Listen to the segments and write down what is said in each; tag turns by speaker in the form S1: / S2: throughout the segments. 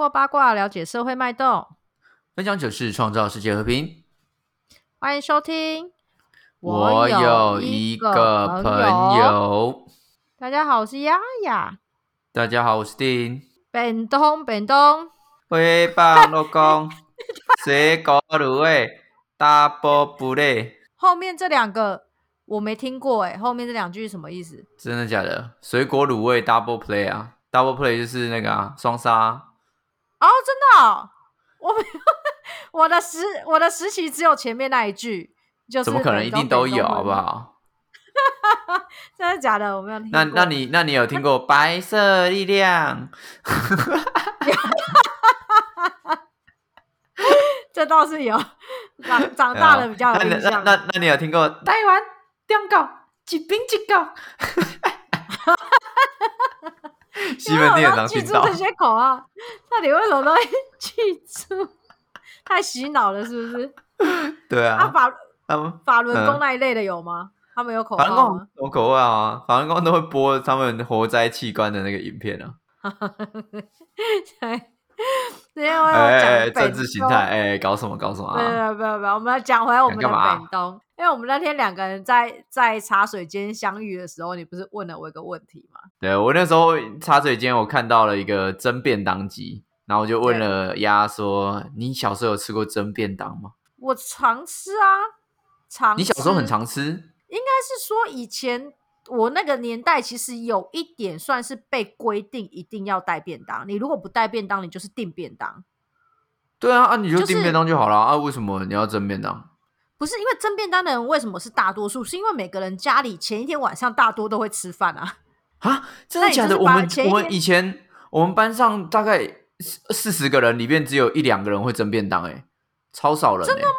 S1: 透过八卦了解社会脉动，
S2: 分享糗事，创造世界和平。
S1: 欢迎收听。
S2: 我有一个朋友，
S1: 大家好，我是丫丫。
S2: 大家好，我是丁。
S1: 本东，本东，
S2: 回棒老公，水果卤味，double play。
S1: 后面这两个我没听过哎，后面这两句是什么意思？
S2: 真的假的？水果卤味 double play 啊，double play 就是那个啊，双杀。
S1: 哦，真的，我没有 我的实我的实习只有前面那一句，就是
S2: 怎么可能一定都有，好不好？
S1: 真的假的？我没有听。
S2: 那那你那你有听过 白色力量？
S1: 这倒是有，长长大了比较有印象。
S2: 那那那你有听过台湾两高一兵一高？西门店长
S1: 记住这些口号，到底为什么都会记住？太洗脑了，是不是？
S2: 对啊。
S1: 法法轮功那一类的有吗？他们有口号吗？
S2: 有口号啊！法轮功都会播他们活摘器官的那个影片啊。
S1: 对，今天我要讲
S2: 政治形态，哎，搞什么搞什么啊？
S1: 不要不要我们要讲回我们的本东。因为我们那天两个人在在茶水间相遇的时候，你不是问了我一个问题吗？
S2: 对我那时候茶水间，我看到了一个蒸便当机，然后我就问了鸭说：“你小时候有吃过蒸便当吗？”
S1: 我常吃啊，常。
S2: 你小时候很常吃？
S1: 应该是说以前我那个年代，其实有一点算是被规定一定要带便当，你如果不带便当，你就是订便当。
S2: 对啊，啊你就订便当就好了啊？为什么你要蒸便当？
S1: 不是因为蒸便当的人为什么是大多数？是因为每个人家里前一天晚上大多都会吃饭啊！
S2: 啊，真的假的？我们我们以前我们班上大概四十个人里面只有一两个人会蒸便当，哎，超少人。
S1: 真的吗？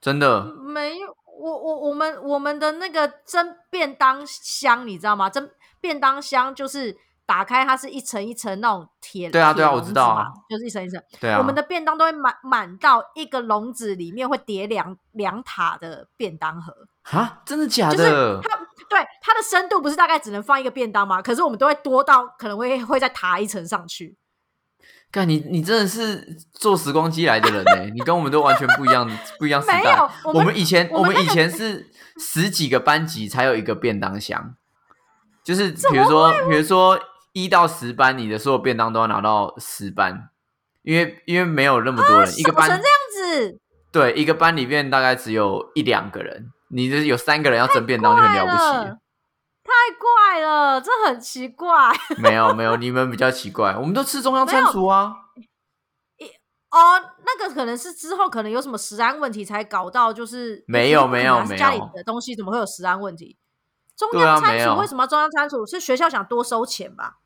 S2: 真的
S1: 没有。我我我们我们的那个蒸便当箱，你知道吗？蒸便当箱就是打开，它是一层一层那种铁。
S2: 对啊对啊，我知道啊，
S1: 就是一层一层。
S2: 对啊。
S1: 我们的便当都会满满到一个笼子里面会叠两两塔的便当盒。
S2: 啊，真的假的？
S1: 就是它对它的深度不是大概只能放一个便当吗？可是我们都会多到可能会会再塔一层上去。
S2: 看你，你真的是坐时光机来的人呢！你跟我们都完全不一样，不一样时代。我们以前，我们以前是十几个班级才有一个便当箱，就是比如说，比如说一到十班，你的所有便当都要拿到十班，因为因为没有那么多人，一个班
S1: 成这样子。
S2: 对，一个班里面大概只有一两个人，你的有三个人要争便当就很了不起。
S1: 太怪了，这很奇怪。
S2: 没有没有，你们比较奇怪，我们都吃中央餐厨啊。
S1: 一哦，那个可能是之后可能有什么食安问题才搞到，就是
S2: 没有没有没有
S1: 家里的东西怎么会有食安问题？中央餐厨为什么中央餐厨是学校想多收钱吧？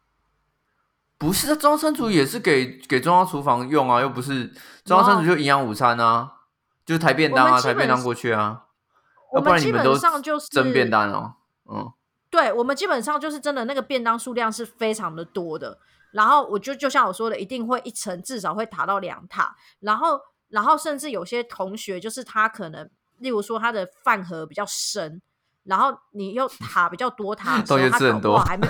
S2: 不是，中央餐厨也是给给中央厨房用啊，又不是中央餐厨就营养午餐啊，就是抬便当啊，抬便当过去啊。要不然你们都蒸便当哦，嗯。
S1: 对我们基本上就是真的那个便当数量是非常的多的，然后我就就像我说的，一定会一层至少会塔到两塔，然后然后甚至有些同学就是他可能，例如说他的饭盒比较深，然后你又塔比较多塔，
S2: 同学吃很多
S1: 还没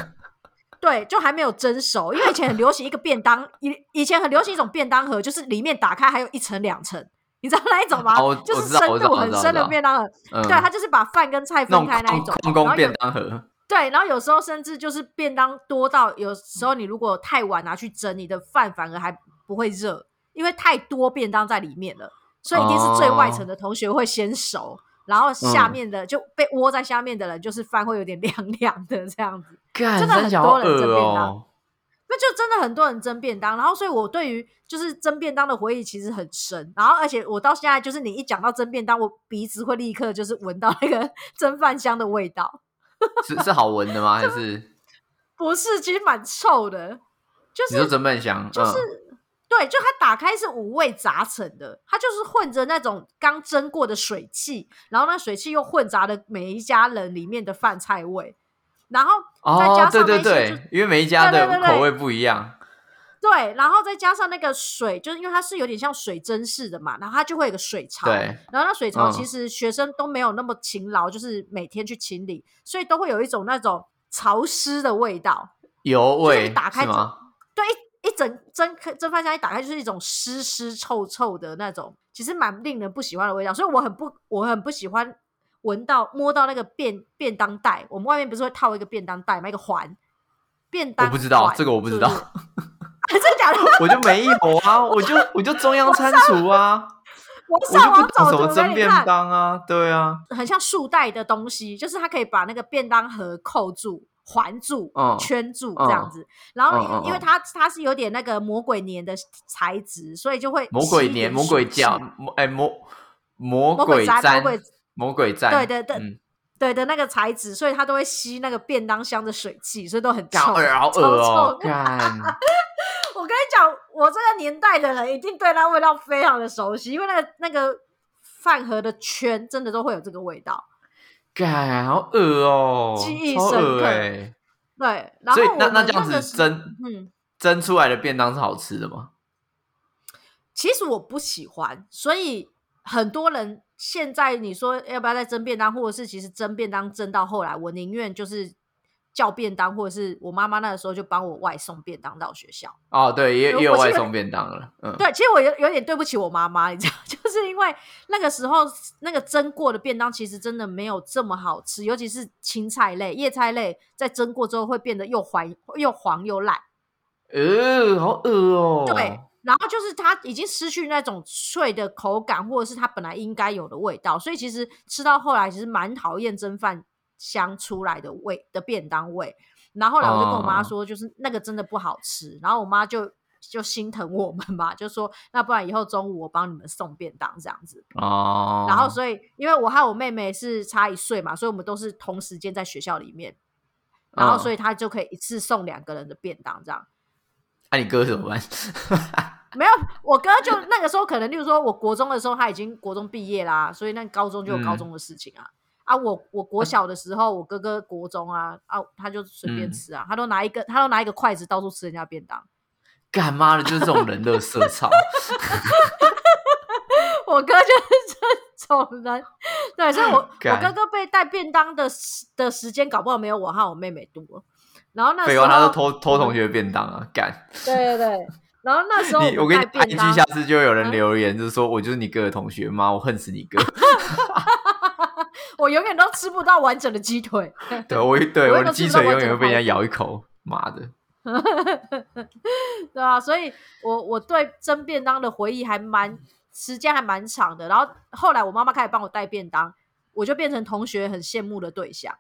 S1: 对，就还没有蒸熟，因为以前很流行一个便当，以以前很流行一种便当盒，就是里面打开还有一层两层，你知道那一种吗？就是深度很深的便当盒，对，它就是把饭跟菜分开那一种
S2: 空空便当盒。
S1: 对，然后有时候甚至就是便当多到，有时候你如果太晚拿去蒸，你的饭反而还不会热，因为太多便当在里面了，所以一定是最外层的同学会先熟，然后下面的就被窝在下面的人，就是饭会有点 凉凉的这样子。真的很多人蒸便当，那就真的很多人蒸便当。然后，所以我对于就是蒸便当的回忆其实很深。然后，而且我到现在就是你一讲到蒸便当，我鼻子会立刻就是闻到那个 蒸饭香的味道。
S2: 是是好闻的吗？还 是
S1: 不是？其实蛮臭的。就是
S2: 你说蒸饭香，
S1: 就是对，就它打开是五味杂陈的，它就是混着那种刚蒸过的水汽，然后那水汽又混杂了每一家人里面的饭菜味，然后再加
S2: 上对对对，因为每一家的口味不一样。
S1: 对，然后再加上那个水，就是因为它是有点像水蒸式的嘛，然后它就会有个水槽。
S2: 对，
S1: 然后那水槽其实学生都没有那么勤劳，就是每天去清理，所以都会有一种那种潮湿的味道，
S2: 油味
S1: 打开
S2: 吗？
S1: 对，一一整蒸蒸饭箱一打开就是一种湿湿臭臭的那种，其实蛮令人不喜欢的味道，所以我很不我很不喜欢闻到摸到那个便便当袋。我们外面不是会套一个便当袋吗？一个环便当，
S2: 我不知道这个我不知道，
S1: 真的假的？
S2: 我就没有啊，我就我就中央餐厨啊。
S1: 我上网找
S2: 什么蒸便当啊？对啊，
S1: 很像束带的东西，就是它可以把那个便当盒扣住、环住、圈住这样子。然后因为它它是有点那个魔鬼粘的材质，所以就会
S2: 魔鬼粘、魔鬼胶、哎魔魔鬼粘、魔鬼粘，
S1: 对对对，对的那个材质，所以它都会吸那个便当箱的水汽，所以都很臭，
S2: 好恶哦！
S1: 我跟你讲，我这个年代的人一定对那味道非常的熟悉，因为那个那个饭盒的圈真的都会有这个味道。
S2: 干，好恶哦，
S1: 记忆深刻。对，
S2: 所以那那这样子蒸，嗯，蒸出来的便当是好吃的吗？
S1: 其实我不喜欢，所以很多人现在你说要不要再蒸便当，或者是其实蒸便当蒸到后来，我宁愿就是。叫便当，或者是我妈妈那个时候就帮我外送便当到学校。
S2: 哦，对，也也有外送便当了。嗯，
S1: 对，其实我有有点对不起我妈妈，你知道，就是因为那个时候那个蒸过的便当其实真的没有这么好吃，尤其是青菜类、叶菜类，在蒸过之后会变得又黄又黄又烂。
S2: 呃，好恶哦。
S1: 对，然后就是它已经失去那种脆的口感，或者是它本来应该有的味道，所以其实吃到后来其实蛮讨厌蒸饭。香出来的味的便当味，然后后来我就跟我妈说，就是那个真的不好吃，然后我妈就就心疼我们嘛，就说那不然以后中午我帮你们送便当这样子哦。然后所以因为我和我妹妹是差一岁嘛，所以我们都是同时间在学校里面，然后所以他就可以一次送两个人的便当这样。
S2: 那你哥怎么办？
S1: 没有，我哥就那个时候可能，例如说我国中的时候他已经国中毕业啦，所以那高中就有高中的事情啊。啊，我我国小的时候，我哥哥国中啊，啊，他就随便吃啊，他都拿一个，他都拿一个筷子到处吃人家便当，
S2: 干妈的，就是这种人的色 操。
S1: 我哥就是这种人，对，所以我我哥哥被带便当的的时间，搞不好没有我和我妹妹多。然后那时候
S2: 他都偷偷同学便当啊，干。
S1: 对对对，然后那时候
S2: 我跟你一句，下次就有人留言，就是说我就是你哥的同学吗？我恨死你哥。
S1: 我永远都吃不到完整的鸡腿。
S2: 对，我对我的鸡腿永远会被人家咬一口，妈的！
S1: 对啊，所以我我对蒸便当的回忆还蛮时间还蛮长的。然后后来我妈妈开始帮我带便当，我就变成同学很羡慕的对象。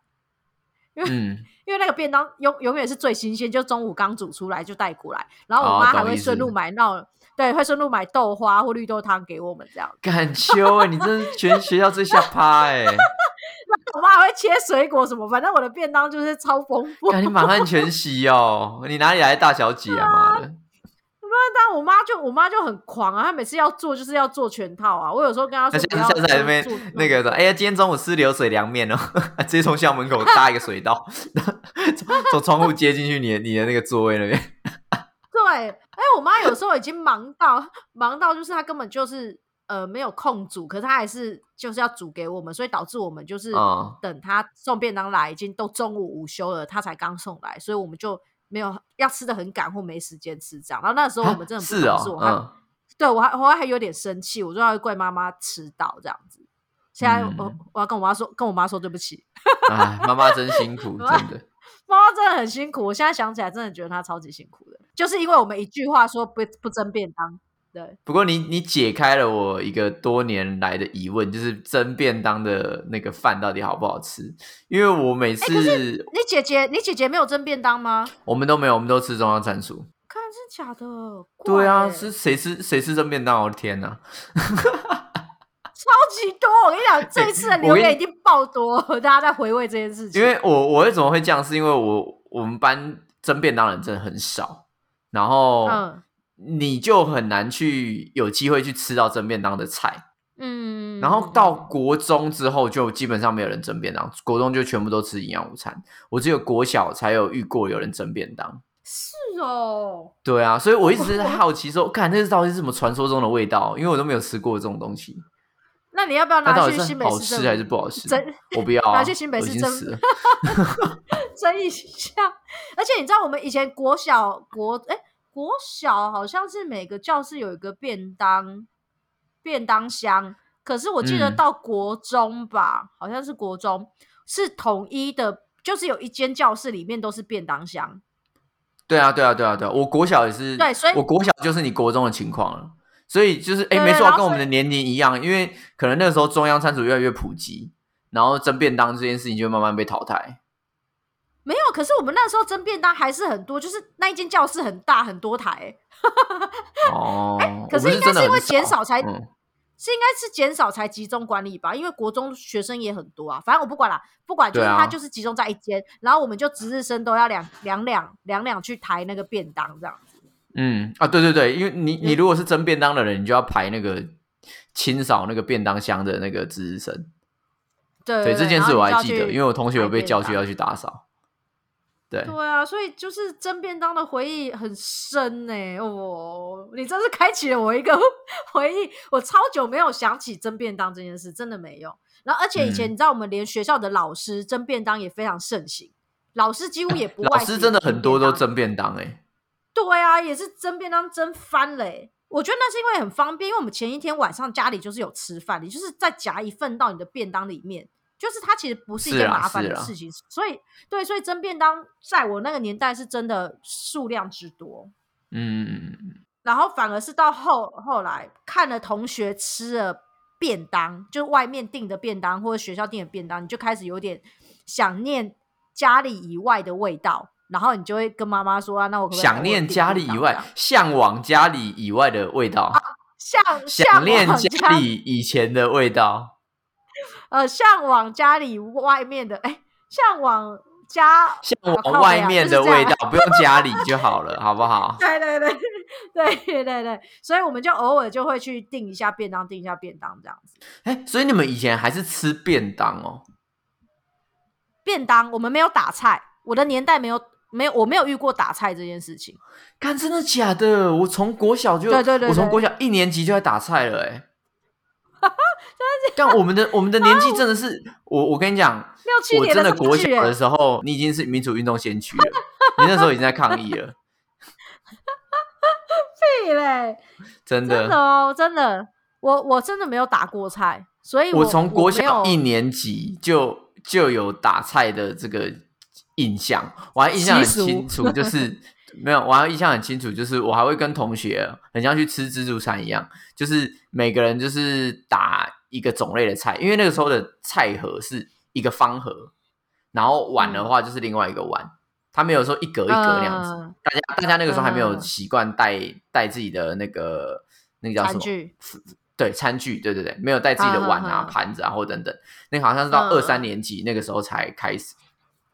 S1: 因为 因为那个便当永永远是最新鲜，就中午刚煮出来就带过来，然后我妈还会顺路买那。对，会顺路买豆花或绿豆汤给我们这样。
S2: 敢秋哎，你真是全学校最下趴哎！
S1: 我妈还会切水果什么，反正我的便当就是超丰富。
S2: 你满汉全席哦，你哪里来的大小姐啊？妈的！
S1: 不然，但我妈就我妈就很狂啊，她每次要做就是要做全套啊。我有时候跟她说，
S2: 下次在那边那个说，哎呀，今天中午吃流水凉面哦，直接从校门口搭一个水道，从窗户接进去你的你的那个座位那边。
S1: 对。哎，我妈有时候已经忙到忙到，就是她根本就是呃没有空煮，可是她还是就是要煮给我们，所以导致我们就是等她送便当来，已经都中午午休了，她才刚送来，所以我们就没有要吃的很赶或没时间吃这样。然后那时候我们真的不是我还对我还我还有点生气，我说要怪妈妈迟到这样子。现在我我要跟我妈说，跟我妈说对不起。
S2: 哎，妈妈真辛苦，真的。
S1: 妈妈真的很辛苦，我现在想起来真的觉得她超级辛苦的。就是因为我们一句话说不不争便当，对。
S2: 不过你你解开了我一个多年来的疑问，就是蒸便当的那个饭到底好不好吃？因为我每次
S1: 你姐姐你姐姐没有蒸便当吗？
S2: 我们都没有，我们都吃中央餐厨。
S1: 看是假的？
S2: 对啊，是谁吃谁吃蒸便当？我的天哪，
S1: 超级多！我跟你讲，这一次的留言一定爆多，大家在回味这件事情。
S2: 因为我我为什么会这样？是因为我我们班蒸便当人真的很少。然后，你就很难去有机会去吃到蒸便当的菜。嗯，然后到国中之后，就基本上没有人蒸便当，国中就全部都吃营养午餐。我只有国小才有遇过有人蒸便当。
S1: 是哦，
S2: 对啊，所以我一直在好奇说，看那是到底是什么传说中的味道？因为我都没有吃过这种东西。
S1: 那你要不要拿去新北市？
S2: 好吃还是不好吃？
S1: 蒸，
S2: 我不要。
S1: 拿去新北市蒸，蒸一下。而且你知道，我们以前国小国哎国小好像是每个教室有一个便当便当箱，可是我记得到国中吧，好像是国中是统一的，就是有一间教室里面都是便当箱。
S2: 对啊，对啊，对啊，对啊，我国小也是，
S1: 对，所以
S2: 我国小就是你国中的情况了，所以就是哎，没错，跟我们的年龄一样，因为可能那个时候中央餐厨越来越普及，然后蒸便当这件事情就慢慢被淘汰。
S1: 没有，可是我们那时候蒸便当还是很多，就是那一间教室很大，很多台。
S2: 哦，
S1: 可是应该是因为减
S2: 少
S1: 才，是应该是减少才集中管理吧？因为国中学生也很多啊，反正我不管了，不管，就是他就是集中在一间，然后我们就值日生都要两两两两两去抬那个便当这样子。
S2: 嗯啊，对对对，因为你你如果是蒸便当的人，你就要排那个清扫那个便当箱的那个值日生。
S1: 对，
S2: 这件事我还记得，因为我同学有被叫去要去打扫。对
S1: 对啊，所以就是蒸便当的回忆很深呢。哦，你真是开启了我一个 回忆，我超久没有想起蒸便当这件事，真的没有。然后，而且以前你知道，我们连学校的老师蒸便当也非常盛行，老师几乎也不
S2: 老师真的很多都蒸便当哎。
S1: 对啊，也是蒸便当蒸翻了。我觉得那是因为很方便，因为我们前一天晚上家里就是有吃饭，你就是再夹一份到你的便当里面。就是它其实不是一件麻烦的事情，所以对，所以蒸便当在我那个年代是真的数量之多，
S2: 嗯，
S1: 然后反而是到后后来看了同学吃了便当，就外面订的便当或者学校订的便当，你就开始有点想念家里以外的味道，然后你就会跟妈妈说啊，那我
S2: 想念家里以外，向往家里以外的味道，
S1: 想
S2: 想念家里以前的味道。
S1: 呃，向往家里外面的，哎，向往家，
S2: 向往外面的味道，不用家里就好了，好不好？
S1: 对对对 对对对对，所以我们就偶尔就会去订一下便当，订一下便当这样子。
S2: 哎，所以你们以前还是吃便当哦？
S1: 便当，我们没有打菜，我的年代没有没有，我没有遇过打菜这件事情。
S2: 看，真的假的？我从国小就，
S1: 对对对，
S2: 我从国小一年级就在打菜了，哎。但我们的我们的年纪真的是我我跟你讲，我真的国小的时候，你已经是民主运动先驱了，你那时候已经在抗议了。
S1: 屁嘞！
S2: 真的
S1: 真的哦，真的，我我真的没有打过菜，所以
S2: 我从国小一年级就就有打菜的这个印象，我还印象很清楚，就是。没有，我还印象很清楚，就是我还会跟同学很像去吃自助餐一样，就是每个人就是打一个种类的菜，因为那个时候的菜盒是一个方盒，然后碗的话就是另外一个碗，他没有说一格一格那样子。大家大家那个时候还没有习惯带带自己的那个那个叫什么？对，餐具，对对对，没有带自己的碗啊、盘子啊或等等。那好像是到二三年级那个时候才开始，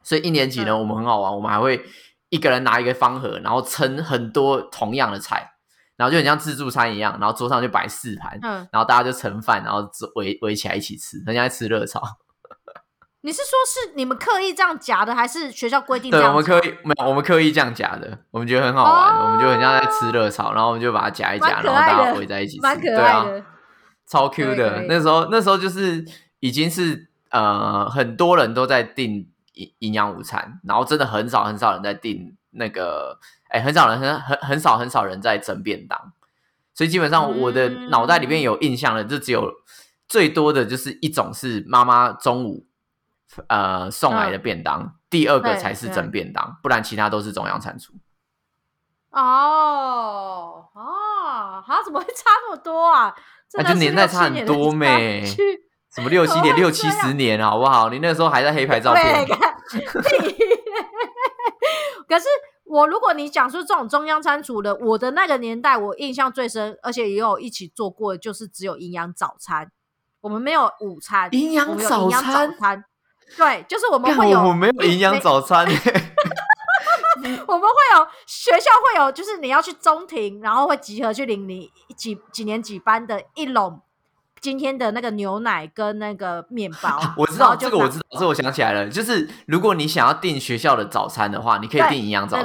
S2: 所以一年级呢，我们很好玩，我们还会。一个人拿一个方盒，然后称很多同样的菜，然后就很像自助餐一样，然后桌上就摆四盘，嗯，然后大家就盛饭，然后围围起来一起吃，人家吃热炒。
S1: 你是说，是你们刻意这样夹的，还是学校规定？
S2: 对，我们刻意没有，我们刻意这样夹的，我们觉得很好玩，我们就很像在吃热炒，然后我们就把它夹一夹，然后大家围在一起吃，对啊，超 Q 的。那时候那时候就是已经是呃很多人都在订。营营养午餐，然后真的很少很少人在订那个，哎，很少人很很很少很少人在整便当，所以基本上我的脑袋里面有印象的，就只有最多的就是一种是妈妈中午呃送来的便当，第二个才是整便当，不然其他都是中央餐厨。
S1: 哦哦，啊，怎么会差那么多啊？那
S2: 就年代差很多咩？什么六七年、六七十年，好不好？你那时候还在黑 白照片。
S1: 可是 我，如果你讲出这种中央餐厨的，我的那个年代，我印象最深，而且也有一起做过，就是只有营养早餐，我们没有午餐。
S2: 营养早
S1: 餐，对，就是我们会有，
S2: 我没有营养早餐。
S1: 我们会有学校会有，就是你要去中庭，然后会集合去领你几几年几班的一笼。今天的那个牛奶跟那个面包，
S2: 我知道这个，我知道，这我想起来了，就是如果你想要订学校的早餐的话，你可以订营养早餐，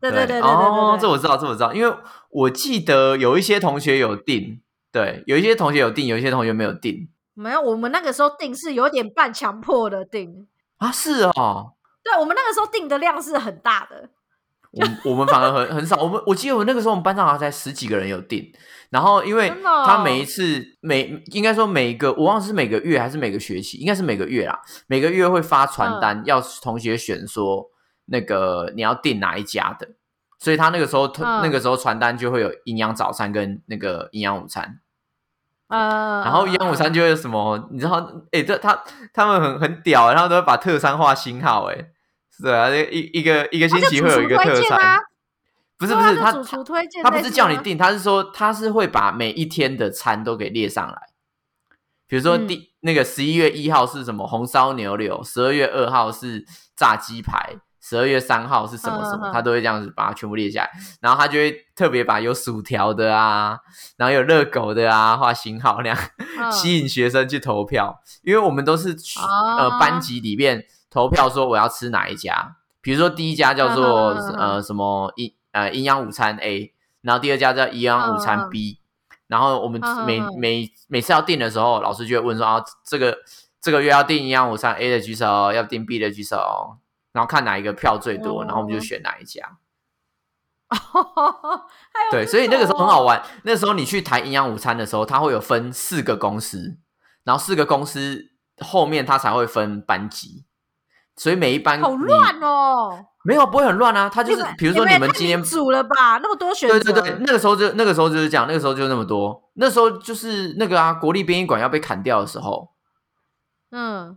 S1: 对对对对对哦，
S2: 这我知道，这我知道，因为我记得有一些同学有订，对，有一些同学有订，有一些同学没有订，
S1: 没有，我们那个时候订是有点半强迫的订
S2: 啊，是哦，
S1: 对，我们那个时候订的量是很大的。
S2: 我我们反而很很少。我们我记得我那个时候我们班上好像才十几个人有订。然后因为他每一次每应该说每一个我忘了是每个月还是每个学期，应该是每个月啦。每个月会发传单，要同学选说那个你要订哪一家的。所以他那个时候那个时候传单就会有营养早餐跟那个营养午餐。
S1: 呃，
S2: 然后营养午餐就会什么，你知道？哎，这他他们很很屌，然后都会把特餐画星号，哎，是啊，一一个一个星期会有一个特餐，不是不是他他不是叫你订，他是说他是会把每一天的餐都给列上来，比如说第那个十一月一号是什么红烧牛柳，十二月二号是炸鸡排。十二月三号是什么什么，他都会这样子把它全部列下来，然后他就会特别把有薯条的啊，然后有热狗的啊画星号，那样 吸引学生去投票。因为我们都是呃班级里面投票说我要吃哪一家，比如说第一家叫做呃什么营呃营养午餐 A，然后第二家叫营养午餐 B，然后我们每每每次要订的时候，老师就会问说啊这个这个月要订营养午餐 A 的举手，要订 B 的举手。然后看哪一个票最多，然后我们就选哪一家。对，所以那个时候很好玩。那时候你去谈营养午餐的时候，它会有分四个公司，然后四个公司后面它才会分班级，所以每一班
S1: 好乱哦。
S2: 没有，不会很乱啊。他就是，比如说你们今天
S1: 组了吧，那么多选择。
S2: 对对对，那个时候就那个时候就是这样，那个时候就那么多。那时候就是那个啊，国立编译馆要被砍掉的时候。
S1: 嗯，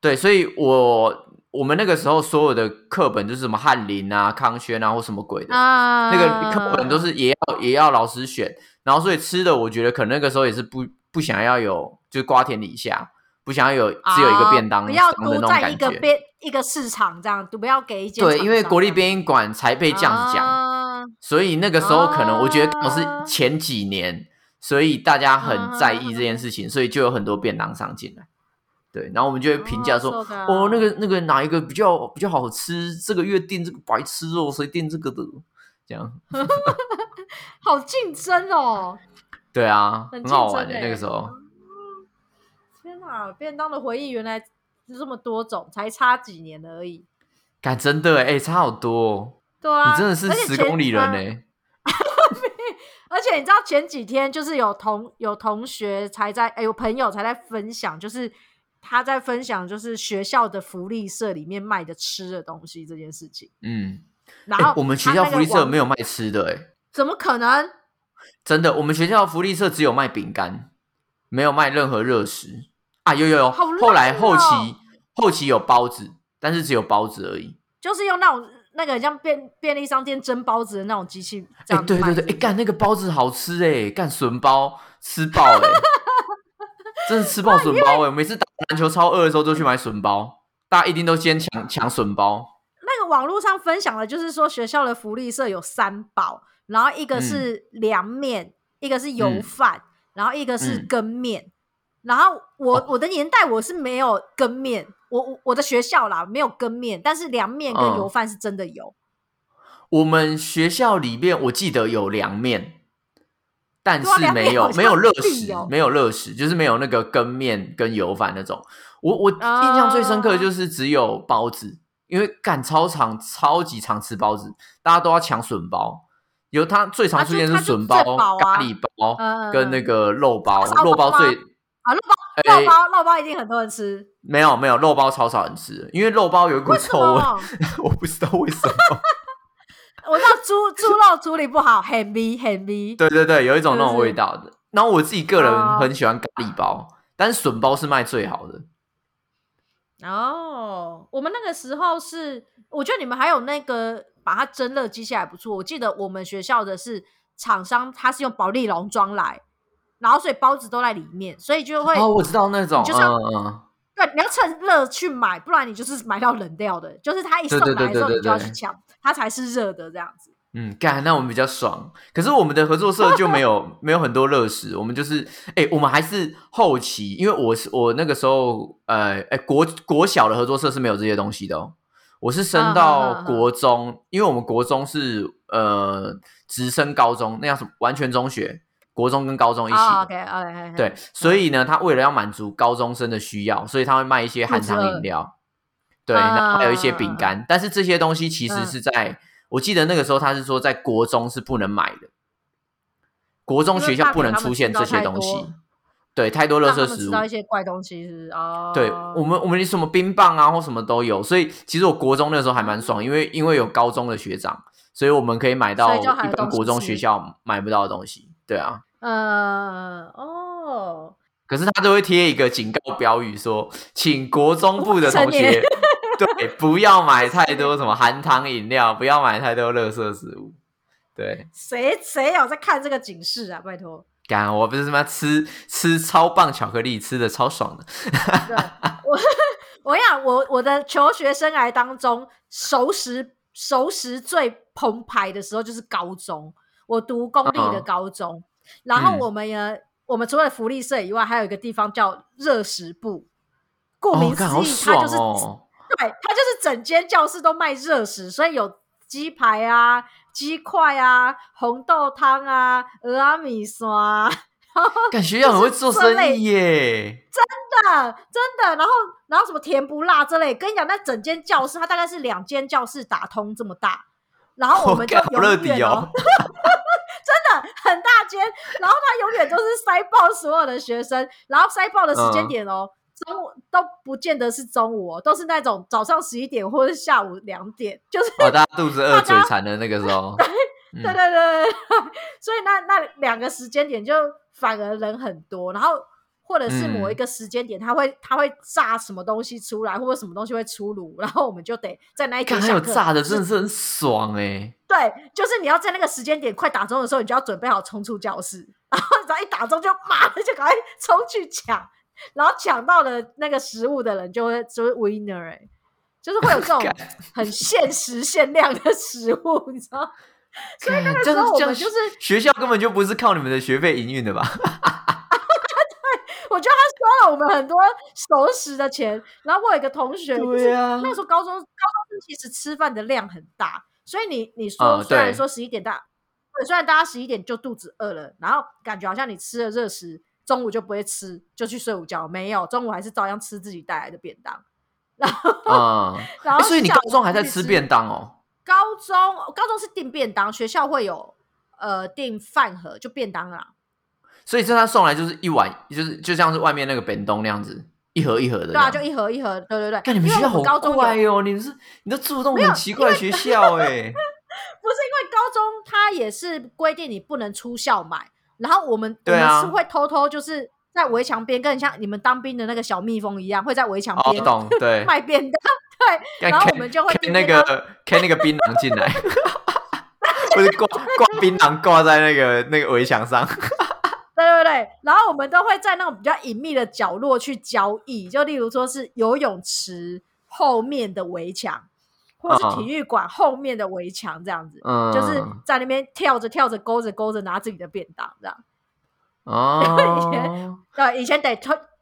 S2: 对，所以我。我们那个时候所有的课本就是什么翰林啊、康轩啊或什么鬼的，那个课本都是也要也要老师选，然后所以吃的我觉得可能那个时候也是不不想要有就是瓜田李下，不想要有只有一个便当
S1: 不要
S2: 都
S1: 在一个边一个市场这样，不要给一
S2: 对，因为国立编译馆才被这样子讲，所以那个时候可能我觉得我是前几年，所以大家很在意这件事情，所以就有很多便当上进来。对，然后我们就会评价说，哦，那个那个哪一个比较比较好吃？这个月订这个白吃肉，谁订这个的？这样，
S1: 好竞争哦。
S2: 对啊，很好玩的那个时候。
S1: 天哪，便当的回忆原来是这么多种，才差几年而已。
S2: 感真的哎，差好多。
S1: 对啊，
S2: 你真的是十公里人呢。
S1: 而且你知道前几天就是有同有同学才在，哎，有朋友才在分享，就是。他在分享就是学校的福利社里面卖的吃的东西这件事情。
S2: 嗯，
S1: 然后
S2: 我们学校福利社没有卖吃的，哎，
S1: 怎么可能？
S2: 真的，我们学校福利社只有卖饼干，没有卖任何热食啊！有有有，后来后期后期有包子，但是只有包子而已，
S1: 就是用那种那个像便便利商店蒸包子的那种机器。哎，
S2: 对对对，哎，干那个包子好吃哎，干笋包吃爆哎。真的吃爆 笋包哎！每次打篮球超饿的时候，都去买笋包。大家一定都先抢抢笋包。
S1: 那个网络上分享的，就是说学校的福利社有三宝，然后一个是凉面，一个是油饭，然后一个是羹面。然后我我的年代我是没有羹面，我我我的学校啦没有羹面，但是凉面跟油饭是真的有。
S2: 我们学校里面我记得有凉面。但是没有没有热食，没有热食，就是没有那个羹面跟油饭那种。我我印象最深刻的就是只有包子，因为赶超长超级常吃包子，大家都要抢笋包。有它最常出现是笋包、咖喱包跟那个肉包，肉包最
S1: 啊肉包肉包肉包一定很多人吃。
S2: 没有没有肉包超少人吃，因为肉包有一股臭味，我不知道为什么。
S1: 我知道猪猪肉处理不好，很味很味。
S2: 对对对，有一种那种味道的。然后我自己个人很喜欢咖喱包，但是笋包是卖最好的。
S1: 哦，我们那个时候是，我觉得你们还有那个把它蒸热机器还不错。我记得我们学校的是厂商，他是用保利龙装来，然后所以包子都在里面，所以就会
S2: 哦，我知道那种，
S1: 就是嗯对，你要趁热去买，不然你就是买到冷掉的。就是他一送来的时候，你就要去抢。它才是热的这样子，
S2: 嗯，干，那我们比较爽。可是我们的合作社就没有 没有很多热食，我们就是，哎，我们还是后期，因为我是我那个时候，呃，哎，国国小的合作社是没有这些东西的哦。我是升到国中，因为我们国中是呃直升高中，那叫什么完全中学，国中跟高中一起。
S1: OK OK，
S2: 对，所以呢，他为了要满足高中生的需要，所以他会卖一些含糖饮料。对，那还有一些饼干，但是这些东西其实是在我记得那个时候他是说在国中是不能买的，国中学校不能出现这些东西。对，太多垃圾食物，
S1: 吃到一些怪东西是哦。
S2: 对我们，我们什么冰棒啊或什么都有，所以其实我国中那时候还蛮爽，因为因为有高中的学长，所以我们可以买到一般国中学校买不到的东西。对啊，
S1: 呃，哦。
S2: 可是他都会贴一个警告标语，说请国中部的同学 对不要买太多什么含糖饮料，不要买太多垃圾食物。对，
S1: 谁谁有在看这个警示啊？拜托。
S2: 我不是什么吃吃超棒巧克力，吃的超爽的。
S1: 对，我我想我我的求学生涯当中，熟食熟食最澎湃的时候就是高中，我读公立的高中，然后我们呢，我们除了福利社以外，还有一个地方叫热食部，顾名思义，它就是对，它就是整间教室都卖热食，所以有鸡排啊。鸡块啊，红豆汤啊，鹅阿米刷，
S2: 感觉要很会做生意耶！
S1: 真的，真的。然后，然后什么甜不辣之类，跟你讲，那整间教室它大概是两间教室打通这么大，然后我们就永远哦，真的很大间，然后他永远都是塞爆所有的学生，然后塞爆的时间点哦。中午都不见得是中午哦，都是那种早上十一点或者下午两点，就是
S2: 大家肚子饿、嘴馋的那个时候。
S1: 对对对对对，所以那那两个时间点就反而人很多，然后或者是某一个时间点，他会他会炸什么东西出来，或者什么东西会出炉，然后我们就得在那一节
S2: 还有炸的，真的是很爽哎。
S1: 对，就是你要在那个时间点快打钟的时候，你就要准备好冲出教室，然后 只要一打钟就马上就赶快冲去抢。然后抢到了那个食物的人就会就是 winner 哎，就是会有这种很限时限量的食物，你知道？所以那个时候我们就是
S2: 学校根本就不是靠你们的学费营运的吧？
S1: 对，我觉得他收了我们很多熟食的钱。然后我有一个同学，
S2: 对啊，
S1: 那时候高中高中其实吃饭的量很大，所以你你说虽然说十一点大，虽然大家十一点就肚子饿了，然后感觉好像你吃了热食。中午就不会吃，就去睡午觉。没有，中午还是照样吃自己带来的便当。然后，然后，
S2: 所以你高中还在吃便当哦？
S1: 高中，高中是订便当，学校会有呃订饭盒，就便当啦。
S2: 所以这他送来就是一碗，就是就像是外面那个便当那样子，一盒一盒的。对
S1: 啊，就一盒一盒。对对对。
S2: 看你们学校好怪哦，你们是你都住那种很奇怪的学校哎。
S1: 不是因为高中他也是规定你不能出校买。然后我们我们是会偷偷就是在围墙边，跟像你们当兵的那个小蜜蜂一样，会在围墙边
S2: 对
S1: 卖便当，对，然后我们就会
S2: 那个开那个槟榔进来，或者挂挂槟榔挂在那个那个围墙上，
S1: 对对对，然后我们都会在那种比较隐秘的角落去交易，就例如说是游泳池后面的围墙。或是体育馆后面的围墙这样子，就是在那边跳着跳着勾着勾着拿自己的便当这样。
S2: 哦，
S1: 以前对以前得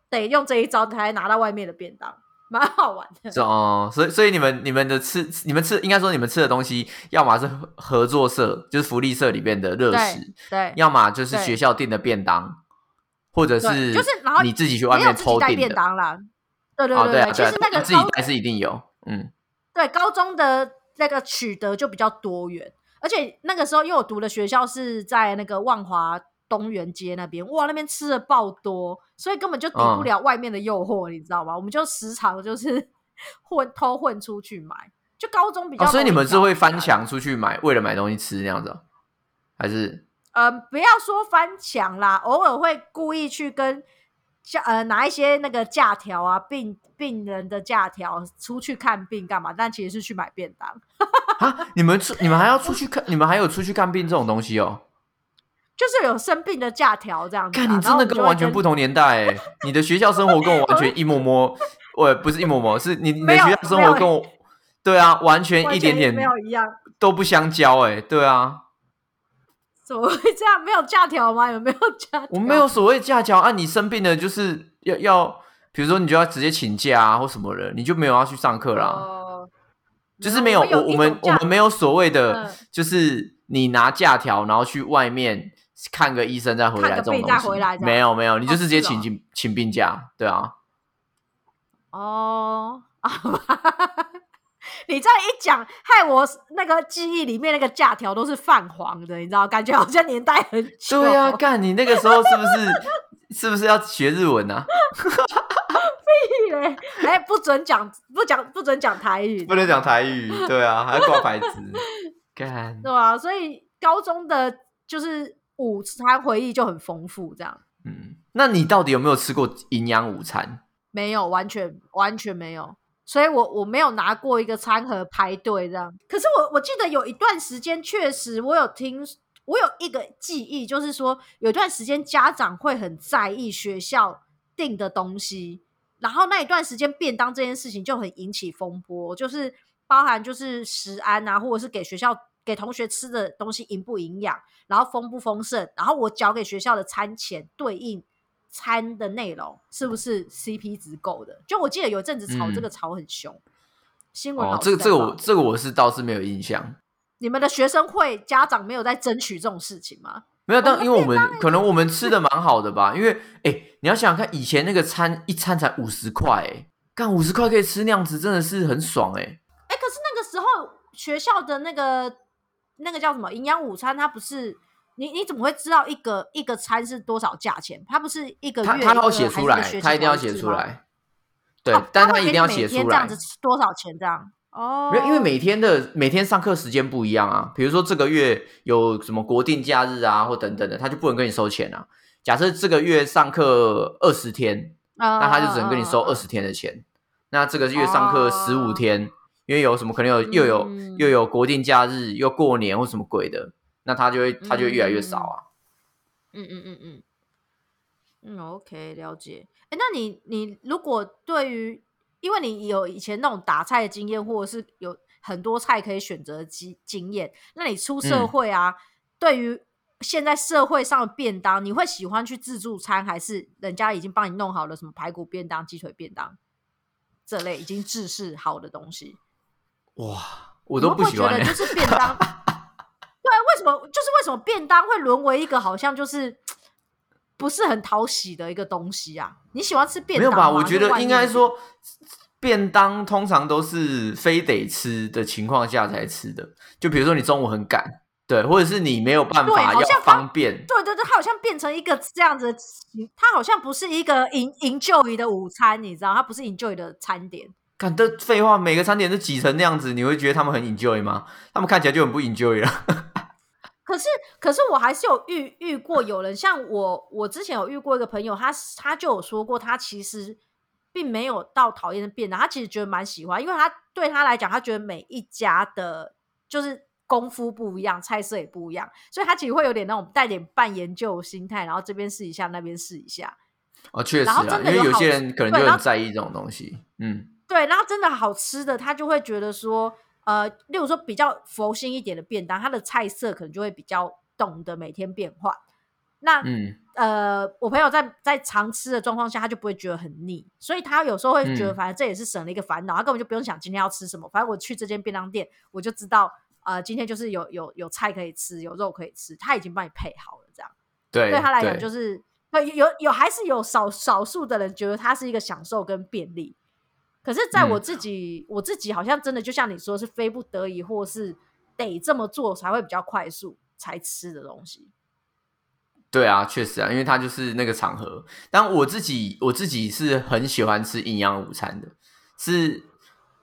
S1: 得用这一招才拿到外面的便当，蛮好玩的。
S2: 哦，所以所以你们你们的吃你们吃应该说你们吃的东西，要么是合作社就是福利社里面的热食，
S1: 对，
S2: 要么就是学校订的便当，或者是
S1: 就是然后
S2: 你自己去外面偷订
S1: 便当啦。对对
S2: 对
S1: 对，其实那个
S2: 自己带是一定有，嗯。
S1: 对高中的那个取得就比较多元，而且那个时候因为我读的学校是在那个万华东园街那边，哇，那边吃的爆多，所以根本就抵不了外面的诱惑，你知道吗？我们就时常就是 混偷混出去买，就高中比较，
S2: 所以你们是会翻墙出去买，为了买东西吃那样子，还是？
S1: 呃，不要说翻墙啦，偶尔会故意去跟。呃，拿一些那个假条啊，病病人的假条出去看病干嘛？但其实是去买便当。
S2: 啊，你们出你们还要出去看？你们还有出去看病这种东西哦？
S1: 就是有生病的假条这样子。看
S2: 你真的跟完全不同年代，哎，你的学校生活跟我完全一模模，我不是一模模，是你你的学校生活跟我，对啊，完全一点点
S1: 没有一样，
S2: 都不相交，哎，对啊。
S1: 怎么会这样？没有假条吗？有没有假？
S2: 我没有所谓假条啊！你生病了就是要要，比如说你就要直接请假啊，或什么的，你就没有要去上课啦。就是没有我我们我们没有所谓的，就是你拿假条然后去外面看个医生再回来这种东西。没有没有，你就是直接请请请病假，对啊。
S1: 哦，你这样一讲，害我那个记忆里面那个假条都是泛黄的，你知道？感觉好像年代很久。
S2: 对啊，干你那个时候是不是是不是要学日文啊？
S1: 屁嘞！哎，不准讲，不讲，不准讲台语，
S2: 不能讲台语。对啊，还要挂牌子。干
S1: 对啊，所以高中的就是午餐回忆就很丰富，这样。
S2: 嗯，那你到底有没有吃过营养午餐？
S1: 没有，完全完全没有。所以我我没有拿过一个餐盒排队这样。可是我我记得有一段时间，确实我有听，我有一个记忆，就是说有一段时间家长会很在意学校订的东西。然后那一段时间，便当这件事情就很引起风波，就是包含就是食安啊，或者是给学校给同学吃的东西营不营养，然后丰不丰盛，然后我缴给学校的餐钱对应餐的内容是不是 CP 值够的？就我记得有阵子炒这个炒很凶，新闻
S2: 哦，这个这个我这个我是倒是没有印象。
S1: 你们的学生会家长没有在争取这种事情吗？
S2: 没有，但因为我们可能我们吃的蛮好的吧，因为哎，你要想想看，以前那个餐一餐才五十块，哎，干五十块可以吃那样子，真的是很爽，哎，
S1: 哎，可是那个时候学校的那个那个叫什么营养午餐，它不是你你怎么会知道一个一个餐是多少价钱？它不是一个月
S2: 他要写出来，他一定要写出来，对，但他一定要写出来，这
S1: 样子多少钱这样。哦，
S2: 没有，因为每天的每天上课时间不一样啊。比如说这个月有什么国定假日啊，或等等的，他就不能跟你收钱啊。假设这个月上课二十天，那他就只能跟你收二十天的钱。那这个月上课十五天，因为有什么可能有又有又有国定假日，又过年或什么鬼的，那他就会他就越来越少啊。
S1: 嗯嗯嗯嗯，嗯，OK，了解。哎，那你你如果对于因为你有以前那种打菜的经验，或者是有很多菜可以选择经经验，那你出社会啊，对于现在社会上的便当，你会喜欢去自助餐，还是人家已经帮你弄好了什么排骨便当、鸡腿便当这类已经制式好的东西？
S2: 哇，我都不喜欢。
S1: 就是便当，对，为什么？就是为什么便当会沦为一个好像就是不是很讨喜的一个东西啊？你喜欢吃便当
S2: 没有吧？我觉得应该说，便当通常都是非得吃的情况下才吃的。就比如说你中午很赶，对，或者是你没有办法要方便，
S1: 对对对，它好像变成一个这样子，它好像不是一个营营救你的午餐，你知道，它不是营救你的餐点。
S2: 看这废话，每个餐点都挤成那样子，你会觉得他们很 enjoy 吗？他们看起来就很不 enjoy 了。
S1: 可是，可是我还是有遇遇过有人，像我，我之前有遇过一个朋友，他他就有说过，他其实并没有到讨厌的变当，他其实觉得蛮喜欢，因为他对他来讲，他觉得每一家的，就是功夫不一样，菜色也不一样，所以他其实会有点那种带点半研究心态，然后这边试一下，那边试一下。
S2: 哦，确实啊，因为有些人可能就很在意这种东西，嗯，
S1: 对，然后真的好吃的，他就会觉得说。呃，例如说比较佛心一点的便当，它的菜色可能就会比较懂得每天变换。那嗯呃，我朋友在在常吃的状况下，他就不会觉得很腻，所以他有时候会觉得，反正这也是省了一个烦恼，他根本就不用想今天要吃什么，反正我去这间便当店，我就知道，呃，今天就是有有有菜可以吃，有肉可以吃，他已经帮你配好了，这样。
S2: 对，
S1: 对他来讲就是，有有还是有少少数的人觉得它是一个享受跟便利。可是，在我自己，我自己好像真的就像你说，是非不得已，或是得这么做才会比较快速才吃的东西。
S2: 对啊，确实啊，因为它就是那个场合。但我自己，我自己是很喜欢吃营养午餐的，是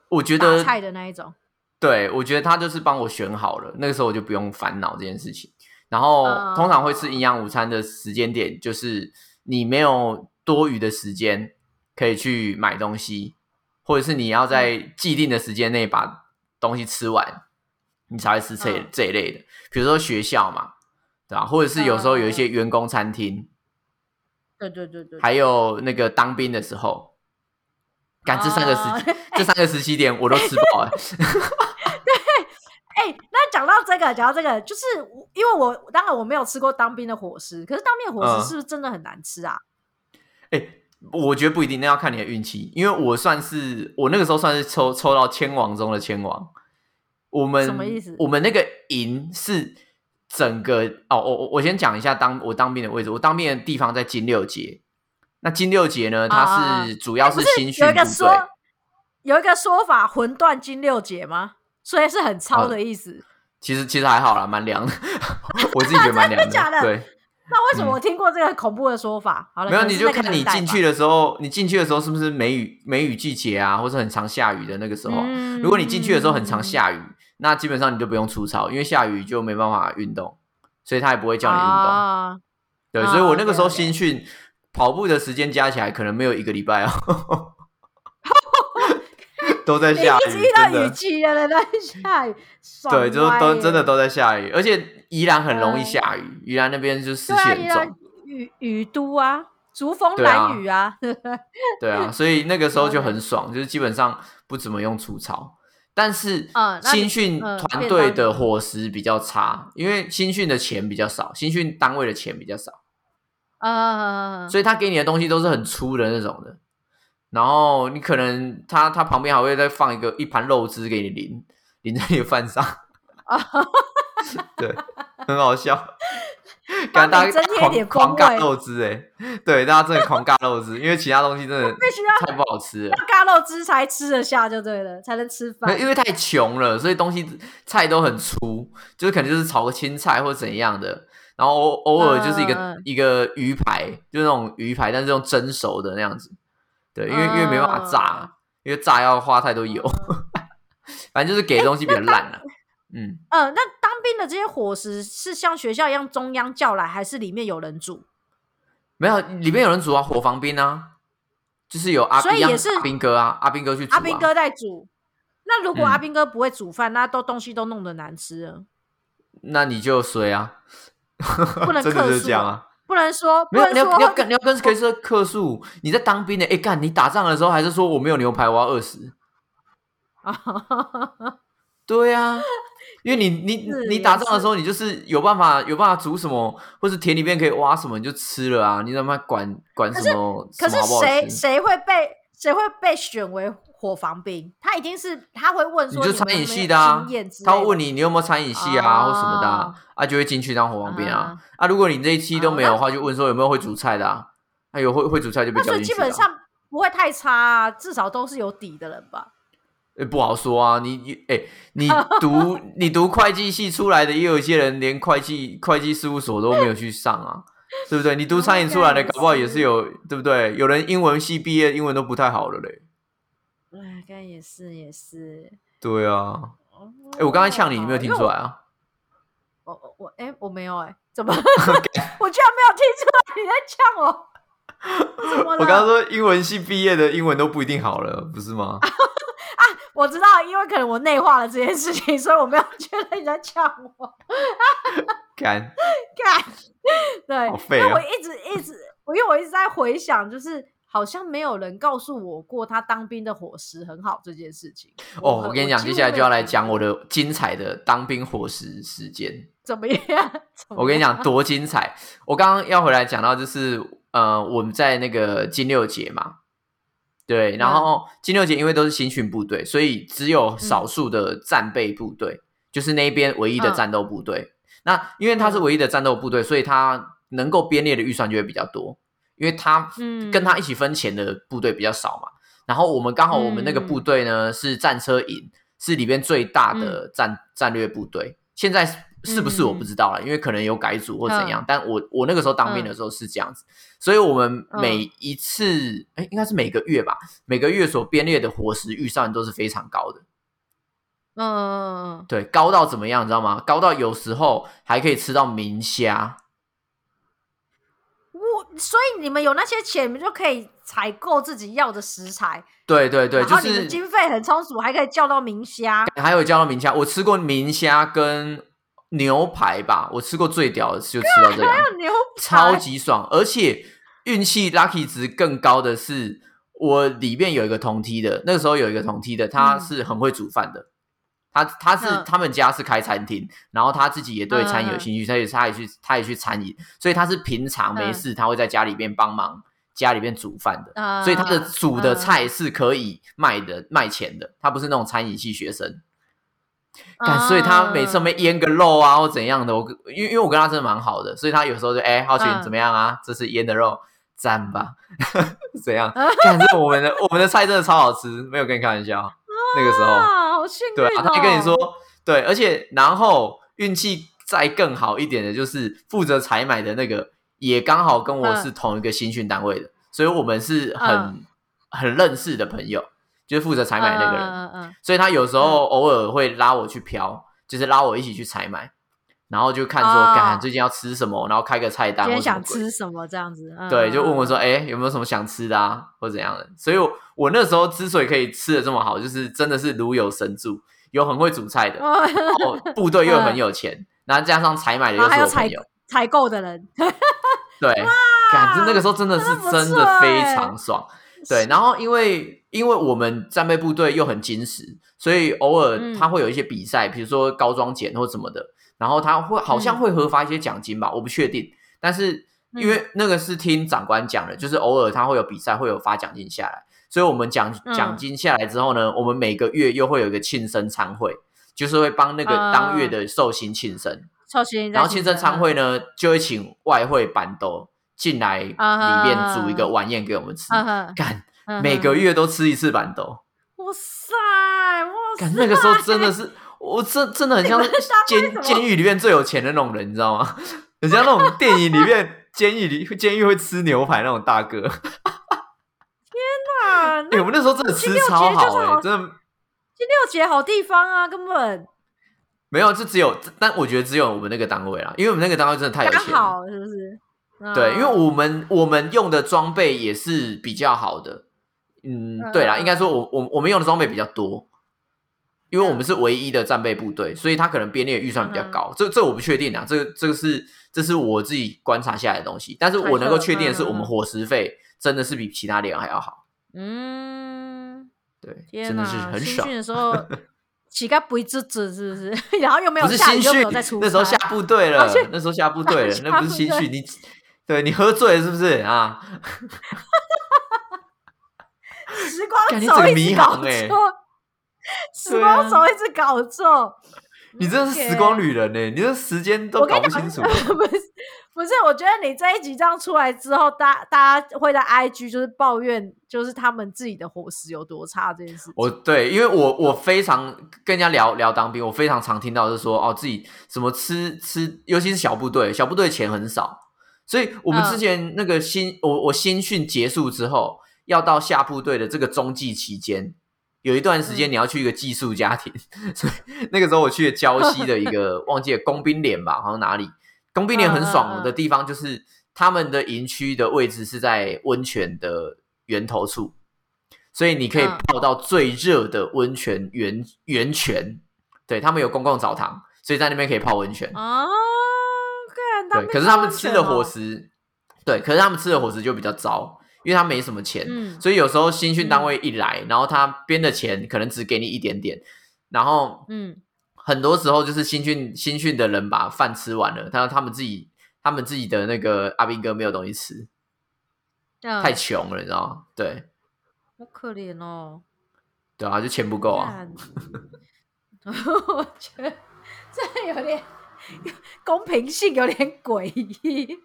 S2: 我觉得
S1: 菜的那一种。
S2: 对，我觉得他就是帮我选好了，那个时候我就不用烦恼这件事情。然后通常会吃营养午餐的时间点，就是你没有多余的时间可以去买东西。或者是你要在既定的时间内把东西吃完，你才会吃这这一类的，比如说学校嘛，对吧？或者是有时候有一些员工餐厅，
S1: 对对对对，
S2: 还有那个当兵的时候，赶这三个时 这三个时期点我都吃饱了。
S1: 对，哎，那讲到这个，讲到这个，就是因为我当然我没有吃过当兵的伙食，可是当兵的伙食是不是真的很难吃啊？
S2: 哎。我觉得不一定，那要看你的运气。因为我算是我那个时候算是抽抽到千王中的千王。我们
S1: 什么意思？
S2: 我们那个营是整个哦，我我我先讲一下当我当兵的位置。我当兵的地方在金六节。那金六节呢，它是主要是新训部队。
S1: 有一个说法，魂断金六节吗？所以是很糙的意思。
S2: 其实其实还好啦，蛮凉的。我自己觉得蛮凉
S1: 的。
S2: 对。
S1: 那为什么我听过这个恐怖的说法？好了，
S2: 没有你就看你
S1: 进
S2: 去的时候，你进去的时候是不是梅雨梅雨季节啊，或是很常下雨的那个时候？如果你进去的时候很常下雨，那基本上你就不用出操，因为下雨就没办法运动，所以他也不会叫你运动。对，所以我那个时候新训跑步的时间加起来可能没有一个礼拜哦。都在下雨，
S1: 真的。雨季了，都在下雨。
S2: 对，就都真的都在下雨，而且宜兰很容易下雨，宜兰那边就湿气很重，
S1: 雨雨都啊，竹风蓝雨啊，
S2: 对啊，所以那个时候就很爽，就是基本上不怎么用除草，但是新训团队的伙食比较差，因为新训的钱比较少，新训单位的钱比较少，啊，所以他给你的东西都是很粗的那种的。然后你可能他他旁边还会再放一个一盘肉汁给你淋淋在你的饭上，对，很好笑。
S1: 感大家
S2: 狂狂尬肉汁哎，对，大家真的狂尬肉汁，因为其他东西真的
S1: 必须要
S2: 太不好吃了，
S1: 要尬肉汁才吃得下就对了，才能吃饭。
S2: 因为太穷了，所以东西菜都很粗，就是可能就是炒个青菜或怎样的，然后偶偶尔就是一个一个鱼排，就是那种鱼排，但是用蒸熟的那样子。对，因为因为没办法炸，因为炸要花太多油，反正就是给东西比较烂了。嗯
S1: 嗯，那当兵的这些伙食是像学校一样中央叫来，还是里面有人煮？
S2: 没有，里面有人煮啊，伙房兵啊，就是有阿，
S1: 所以也是
S2: 阿兵哥啊，阿兵哥去煮，
S1: 阿兵哥在煮。那如果阿兵哥不会煮饭，那都东西都弄得难吃，
S2: 那你就衰啊，
S1: 不能克
S2: 数啊。
S1: 不能说，
S2: 没有你要你要跟你要跟可以说克数。你在当兵的，哎干，你打仗的时候还是说我没有牛排，我要饿死。对呀，因为你你你打仗的时候，你就是有办法有办法煮什么，或是田里面可以挖什么，你就吃了啊。你怎么管管什么？
S1: 可是谁谁会被谁会被选为？伙房兵，他一定是他会问说，
S2: 你就餐饮系的啊，他会问你你有没有餐饮系啊或什么的啊，就会进去当伙房兵啊啊！如果你这一期都没有的话，就问说有没有会煮菜的啊？哎有会会煮菜就被叫进
S1: 去。基本上不会太差，啊，至少都是有底的人吧？
S2: 哎，不好说啊，你你哎，你读 你读会计系出来的，也有一些人连会计会计事务所都没有去上啊，对不对？你读 餐饮出来的，搞不好也是有，对不对？有人英文系毕业，英文都不太好了嘞。
S1: 哎，刚也是也是，
S2: 对啊，哎，我刚才呛你，你没有听出来啊？
S1: 我我我，哎，我没有，哎，怎么？我居然没有听出来你在呛我？
S2: 我刚刚说英文系毕业的英文都不一定好了，不是吗？
S1: 啊，我知道，因为可能我内化了这件事情，所以我没有觉得你在呛我。
S2: 干
S1: 干，对，
S2: 因为
S1: 啊！我一直一直，因为我一直在回想，就是。好像没有人告诉我过他当兵的伙食很好这件事情。
S2: 哦，我跟你讲，接下来就要来讲我的精彩的当兵伙食时间。
S1: 怎么样？
S2: 我跟你讲多精彩！我刚刚要回来讲到，就是呃，我们在那个金六节嘛，对，然后金六节因为都是新训部队，所以只有少数的战备部队，就是那边唯一的战斗部队。那因为他是唯一的战斗部队，所以他能够编列的预算就会比较多。因为他跟他一起分钱的部队比较少嘛，然后我们刚好我们那个部队呢是战车营，是里边最大的战战略部队。现在是不是我不知道了，因为可能有改组或怎样。但我我那个时候当兵的时候是这样子，所以我们每一次哎，应该是每个月吧，每个月所编列的伙食预算都是非常高的。嗯，对，高到怎么样，你知道吗？高到有时候还可以吃到明虾。
S1: 所以你们有那些钱，你们就可以采购自己要的食材。
S2: 对对对，就是
S1: 经费很充足，还可以叫到明虾。
S2: 还有叫到明虾，我吃过明虾跟牛排吧，我吃过最屌的就吃到这样，超级爽。而且运气 lucky 值更高的是，我里面有一个同梯的，那个时候有一个同梯的，他是很会煮饭的。他他是他们家是开餐厅，然后他自己也对餐饮有兴趣，所以他也去他也去餐饮，所以他是平常没事他会在家里边帮忙家里边煮饭的，所以他的煮的菜是可以卖的卖钱的，他不是那种餐饮系学生，所以他每次没腌个肉啊或怎样的，我因为因为我跟他真的蛮好的，所以他有时候就哎浩群怎么样啊，这是腌的肉，赞吧？怎样？我们的我们的菜真的超好吃，没有跟你开玩笑。那个时候，
S1: 好幸运。
S2: 对啊，他就跟你说，对，而且然后运气再更好一点的，就是负责采买的那个也刚好跟我是同一个新训单位的，所以我们是很很认识的朋友，就是负责采买那个人。所以他有时候偶尔会拉我去嫖，就是拉我一起去采买。然后就看说，干最近要吃什么，然后开个菜单。
S1: 今天想吃什么这样子？
S2: 对，就问我说，哎，有没有什么想吃的啊，或怎样的？所以，我我那时候之所以可以吃的这么好，就是真的是如有神助，有很会煮菜的，然后部队又很有钱，然后加上采买的又是我朋友，
S1: 采购的人。
S2: 对，感觉那个时候真的是真的非常爽。对，然后因为因为我们战备部队又很矜持，所以偶尔他会有一些比赛，比如说高装检或什么的。然后他会好像会核发一些奖金吧，我不确定。但是因为那个是听长官讲的，就是偶尔他会有比赛，会有发奖金下来。所以我们奖奖金下来之后呢，我们每个月又会有一个庆生餐会，就是会帮那个当月的寿星庆生。
S1: 寿星，
S2: 然后庆生餐会呢，就会请外汇板豆进来里面煮一个晚宴给我们吃。干，每个月都吃一次板豆。
S1: 哇塞，哇！
S2: 干，那个时候真的是。我真真的很像监监狱里面最有钱的那种人，你知道吗？很像那种 电影里面监狱里监狱会吃牛排那种大哥。
S1: 天哪！
S2: 哎，我们那时候真的吃超好哎，真的。
S1: 金六节好地方啊，根本
S2: 没有，就只有，但我觉得只有我们那个单位啦，因为我们那个单位真的太有钱，
S1: 好是不是？
S2: 对，因为我们我们用的装备也是比较好的。嗯，对啦，应该说我我我们用的装备比较多。因为我们是唯一的战备部队，所以他可能编列预算比较高。这这我不确定啊，这个这个是这是我自己观察下来的东西。但是我能够确定的是，我们伙食费真的是比其他连还要好。嗯，对，真的是很爽。
S1: 的时候，乞丐不会支持，是不是？然后又没有
S2: 下新训，那时候
S1: 下
S2: 部队了，那时候下部队了，那不是新训。你对你喝醉了是不是啊？
S1: 时光走一搞错。时光总一直搞错，
S2: 你真的是时光旅人呢！你这时间都搞不清楚。
S1: 不是，不是，我觉得你这一集这样出来之后，大大家会在 IG 就是抱怨，就是他们自己的伙食有多差这件事情。
S2: 我对，因为我我非常跟人家聊聊当兵，我非常常听到是说哦，自己什么吃吃，尤其是小部队，小部队钱很少，所以我们之前那个新我我新训结束之后，要到下部队的这个中继期间。有一段时间你要去一个寄宿家庭，所以那个时候我去了礁溪的一个 忘记了工兵连吧，好像哪里工兵连很爽的地方，就是他们的营区的位置是在温泉的源头处，所以你可以泡到最热的温泉源源泉。对他们有公共澡堂，所以在那边可以泡温泉
S1: 哦。
S2: 对，可是他们吃的伙食，对，可是他们吃的伙食就比较糟。因为他没什么钱，所以有时候新训单位一来，然后他编的钱可能只给你一点点，然后嗯，很多时候就是新训新训的人把饭吃完了，他他们自己他们自己的那个阿兵哥没有东西吃，太穷了，你知道吗？对，
S1: 好可怜哦。
S2: 对啊，就钱不够啊。
S1: 我觉得这有点 公平性有点诡异。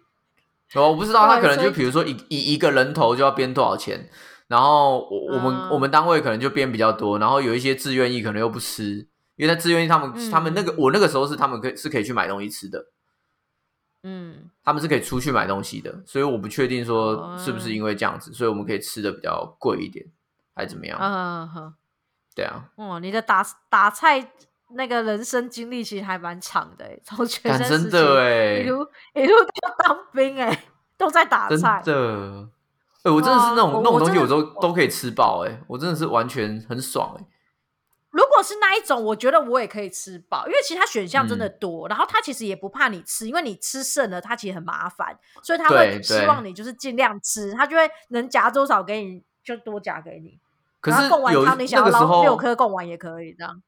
S2: 我不知道他可能就比如说一一一个人头就要编多少钱，然后我我们我们单位可能就编比较多，然后有一些自愿意可能又不吃，因为他自愿意他们他们那个我那个时候是他们可以是可以去买东西吃的，嗯，他们是可以出去买东西的，所以我不确定说是不是因为这样子，所以我们可以吃的比较贵一点，还是怎么样？对啊，
S1: 哦，你的打打菜。那个人生经历其实还蛮长的，从学生时期一路一路到当兵，哎，都在打菜。
S2: 真的，哎，我真的是那种那种东西，有时候都可以吃饱，哎，我真的是完全很爽，哎。
S1: 如果是那一种，我觉得我也可以吃饱，因为其他选项真的多，然后他其实也不怕你吃，因为你吃剩了，他其实很麻烦，所以他会希望你就是尽量吃，他就会能夹多少给你就多夹给你。
S2: 可是
S1: 贡丸汤你想要捞六颗贡丸也可以这样。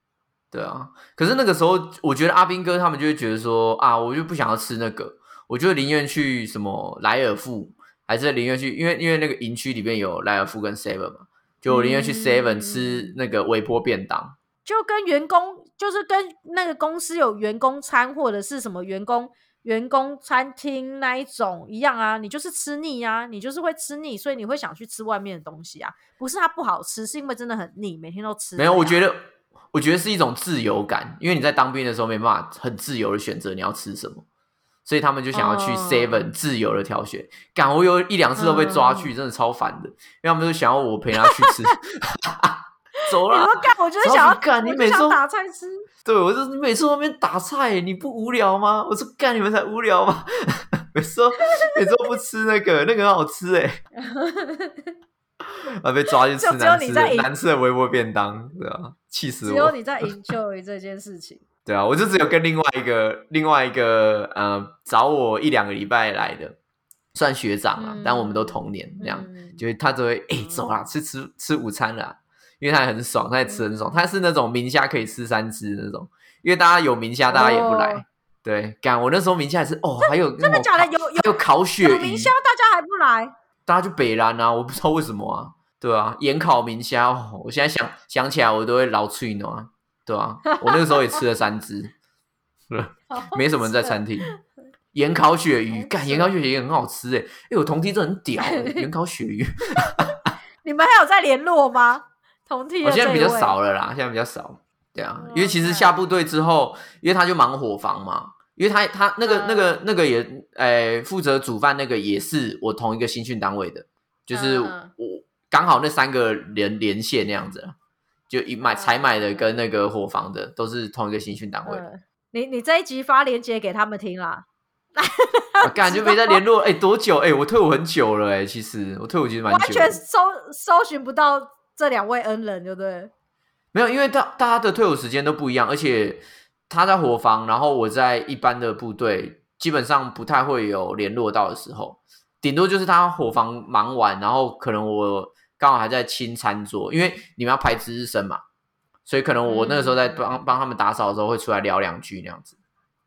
S2: 对啊，可是那个时候，我觉得阿兵哥他们就会觉得说啊，我就不想要吃那个，我就宁愿去什么莱尔富，还是宁愿去，因为因为那个营区里面有莱尔富跟 Seven 嘛，就宁愿去 Seven 吃那个微波便当，
S1: 就跟员工就是跟那个公司有员工餐或者是什么员工员工餐厅那一种一样啊，你就是吃腻啊，你就是会吃腻，所以你会想去吃外面的东西啊。不是它不好吃，是因为真的很腻，每天都吃。
S2: 没有，我觉得，我觉得是一种自由感，因为你在当兵的时候没办法很自由的选择你要吃什么，所以他们就想要去 Seven 自由的挑选。干，我有一两次都被抓去，真的超烦的，因为他们就想要我陪他去吃。走了，
S1: 干！我就是想要
S2: 干，你每次
S1: 打菜吃。
S2: 对，我就你每次那边打菜，你不无聊吗？我说干，你们才无聊吗？每次每次不吃那个，那个很好吃哎。啊，被抓去吃难吃难吃的微波便当，对啊，气死我！
S1: 只有你在 enjoy 这件事情。
S2: 对啊，我就只有跟另外一个另外一个呃找我一两个礼拜来的，算学长啊，但我们都同年，那样，就是他只会 哎走啦，吃吃吃午餐了。因为他很爽，他也吃很爽。他是那种明虾可以吃三只那种，因为大家有明虾，大家也不来。对，干我那时候明虾也是哦，还有
S1: 真的假的？有
S2: 有烤鳕鱼，
S1: 明虾大家还不来，
S2: 大家就北兰啊，我不知道为什么啊，对啊，盐烤明虾，我现在想想起来我都会老脆呢，对啊，我那个时候也吃了三只，没什么人在餐厅。盐烤鳕鱼，干盐烤鳕鱼也很好吃哎，哎，我同梯这很屌，盐烤鳕鱼。
S1: 你们还有在联络吗？
S2: 同梯我现在比较少了啦，现在比较少，对啊，因为其实下部队之后，因为他就忙伙房嘛，因为他他那个那个那个也，哎，负责煮饭那个也是我同一个新训单位的，就是我刚好那三个连连线那样子，就一买采买的跟那个伙房的都是同一个新训单位。
S1: 你你这一集发链接给他们听啦，
S2: 感觉 没在联络，哎，多久？哎，我退伍很久了，哎，其实我退伍其实蛮久，
S1: 完全搜搜寻不到。这两位恩人，对不对？
S2: 没有，因为大大家的退伍时间都不一样，而且他在火房，然后我在一般的部队，基本上不太会有联络到的时候，顶多就是他火房忙完，然后可能我刚好还在清餐桌，因为你们要排值日生嘛，所以可能我那个时候在帮帮他们打扫的时候，会出来聊两句那样子。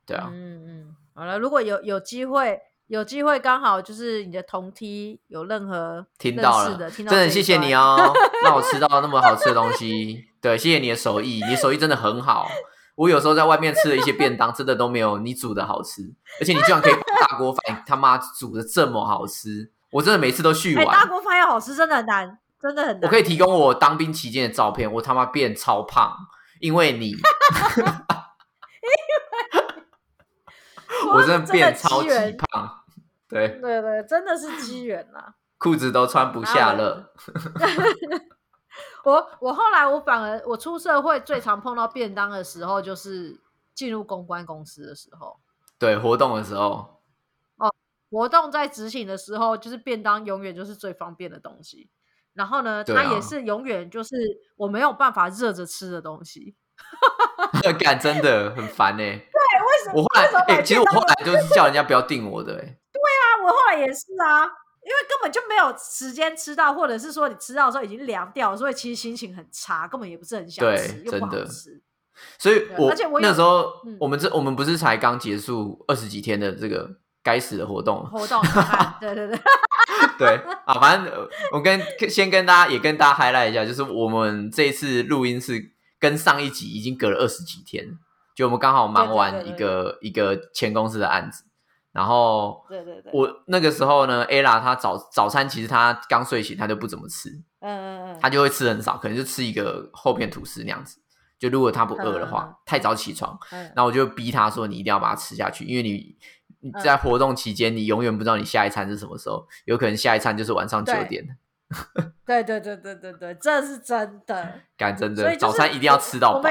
S2: 对啊，
S1: 嗯嗯，好了，如果有有机会。有机会刚好就是你的同梯有任何
S2: 听到
S1: 了，真
S2: 的谢谢你哦，让我吃到那么好吃的东西。对，谢谢你的手艺，你的手艺真的很好。我有时候在外面吃的一些便当，真的都没有你煮的好吃。而且你居然可以大锅饭他妈煮的这么好吃，我真的每次都续完。
S1: 大锅饭要好吃真的很难，真的很难。
S2: 我可以提供我当兵期间的照片，我他妈变超胖，因为你，我真的变超级胖。对
S1: 对对，真的是机缘呐！
S2: 裤子都穿不下了。
S1: 我我后来我反而我出社会最常碰到便当的时候，就是进入公关公司的时候。
S2: 对，活动的时候。
S1: 哦，活动在执行的时候，就是便当永远就是最方便的东西。然后呢，它也是永远就是我没有办法热着吃的东西。
S2: 感真的很烦呢。对，
S1: 为什么？
S2: 我后来哎，其实我后来就是叫人家不要订我的 哎。
S1: 我后来也是啊，因为根本就没有时间吃到，或者是说你吃到的时候已经凉掉，所以其实心情很差，根本也不是很想吃，又不好吃。
S2: 所以，我那时候我们这我们不是才刚结束二十几天的这个该死的活动
S1: 活动，对对对
S2: 对啊！反正我跟先跟大家也跟大家 highlight 一下，就是我们这一次录音是跟上一集已经隔了二十几天，就我们刚好忙完一个一个前公司的案子。然后，
S1: 对对对，
S2: 我那个时候呢，ella 她早早餐其实她刚睡醒，她就不怎么吃，嗯嗯嗯，她就会吃很少，可能就吃一个厚片吐司那样子。就如果她不饿的话，太早起床，那我就逼她说：“你一定要把它吃下去，因为你你在活动期间，你永远不知道你下一餐是什么时候，有可能下一餐就是晚上九点。”
S1: 对对对对对对，这是真的，
S2: 敢真的，所以早餐一定要吃到饱。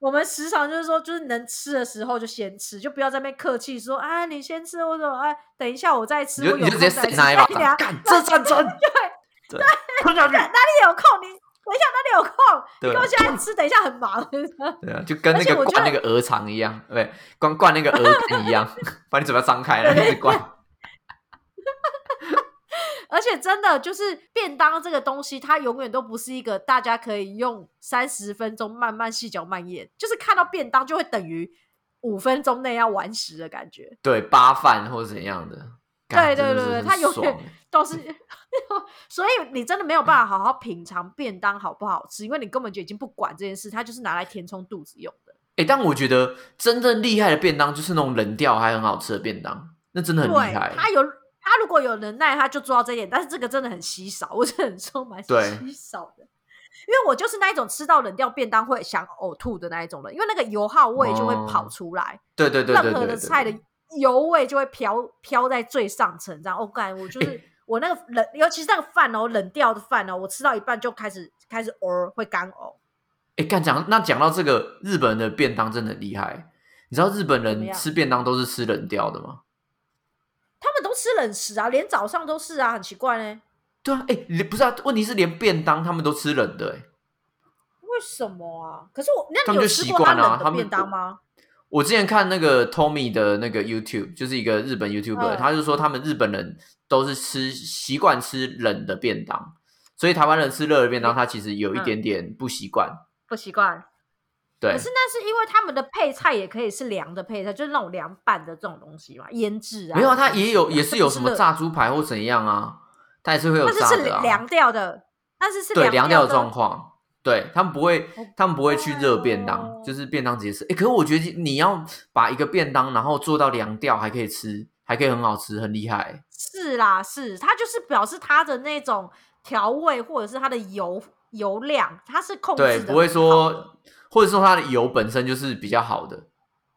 S1: 我们时常就是说，就是能吃的时候就先吃，就不要在那边客气说啊，你先吃，我说哎，等一下我再吃，
S2: 我
S1: 有
S2: 空再吃。干这战争，
S1: 对对，哪里有空？你等一下哪里有空？你跟我现在吃，等一下很忙。
S2: 对啊，就跟那个灌那个鹅肠一样，对，光灌那个鹅肝一样，把你嘴巴张开了，一直灌。
S1: 而且真的就是便当这个东西，它永远都不是一个大家可以用三十分钟慢慢细嚼慢咽，就是看到便当就会等于五分钟内要完食的感觉。
S2: 对，扒饭或者怎样的。
S1: 对对对对，它永远 都是。所以你真的没有办法好好品尝便当好不好吃，因为你根本就已经不管这件事，它就是拿来填充肚子用的。
S2: 哎，但我觉得真正厉害的便当就是那种冷掉还很好吃的便当，那真的很厉害。
S1: 他有他如果有能耐，他就做到这一点。但是这个真的很稀少，我只能说蛮稀少的。因为我就是那一种吃到冷掉便当会想呕吐的那一种人，因为那个油耗味就会跑出来。
S2: 对对对
S1: 任何的菜的油味就会飘飘在最上层，这样。我感我就是我那个冷，尤其是那个饭哦，冷掉的饭哦，我吃到一半就开始开始呕，会干呕。
S2: 哎，干讲那讲到这个日本人的便当真的很厉害，你知道日本人吃便当都是吃冷掉的吗？
S1: 他们都吃冷食啊，连早上都是啊，很奇怪呢。
S2: 对啊，哎，不是啊，问题是连便当他们都吃冷的，哎，
S1: 为什么啊？可是我那你有吃过他冷的便当吗？
S2: 我之前看那个 Tommy 的那个 YouTube，就是一个日本 YouTuber，他就说他们日本人都是吃习惯吃冷的便当，所以台湾人吃热的便当，他其实有一点点不习惯。
S1: 不习惯，
S2: 对。
S1: 可是那是因为他们的配菜也可以是凉的配菜，就是那种凉拌的这种东西嘛，腌制啊。
S2: 没有，它也有，也是有什么炸猪排或怎样啊，它也是会有炸
S1: 的啊。凉掉的，但是是
S2: 对
S1: 凉掉
S2: 的状况。对他们不会，他们不会去热便当，就是便当直接吃。哎，可是我觉得你要把一个便当然后做到凉掉还可以吃，还可以很好吃，很厉害。
S1: 是啦，是它就是表示它的那种调味或者是它的油。油量它是控制
S2: 对，不会说，或者说它的油本身就是比较好的，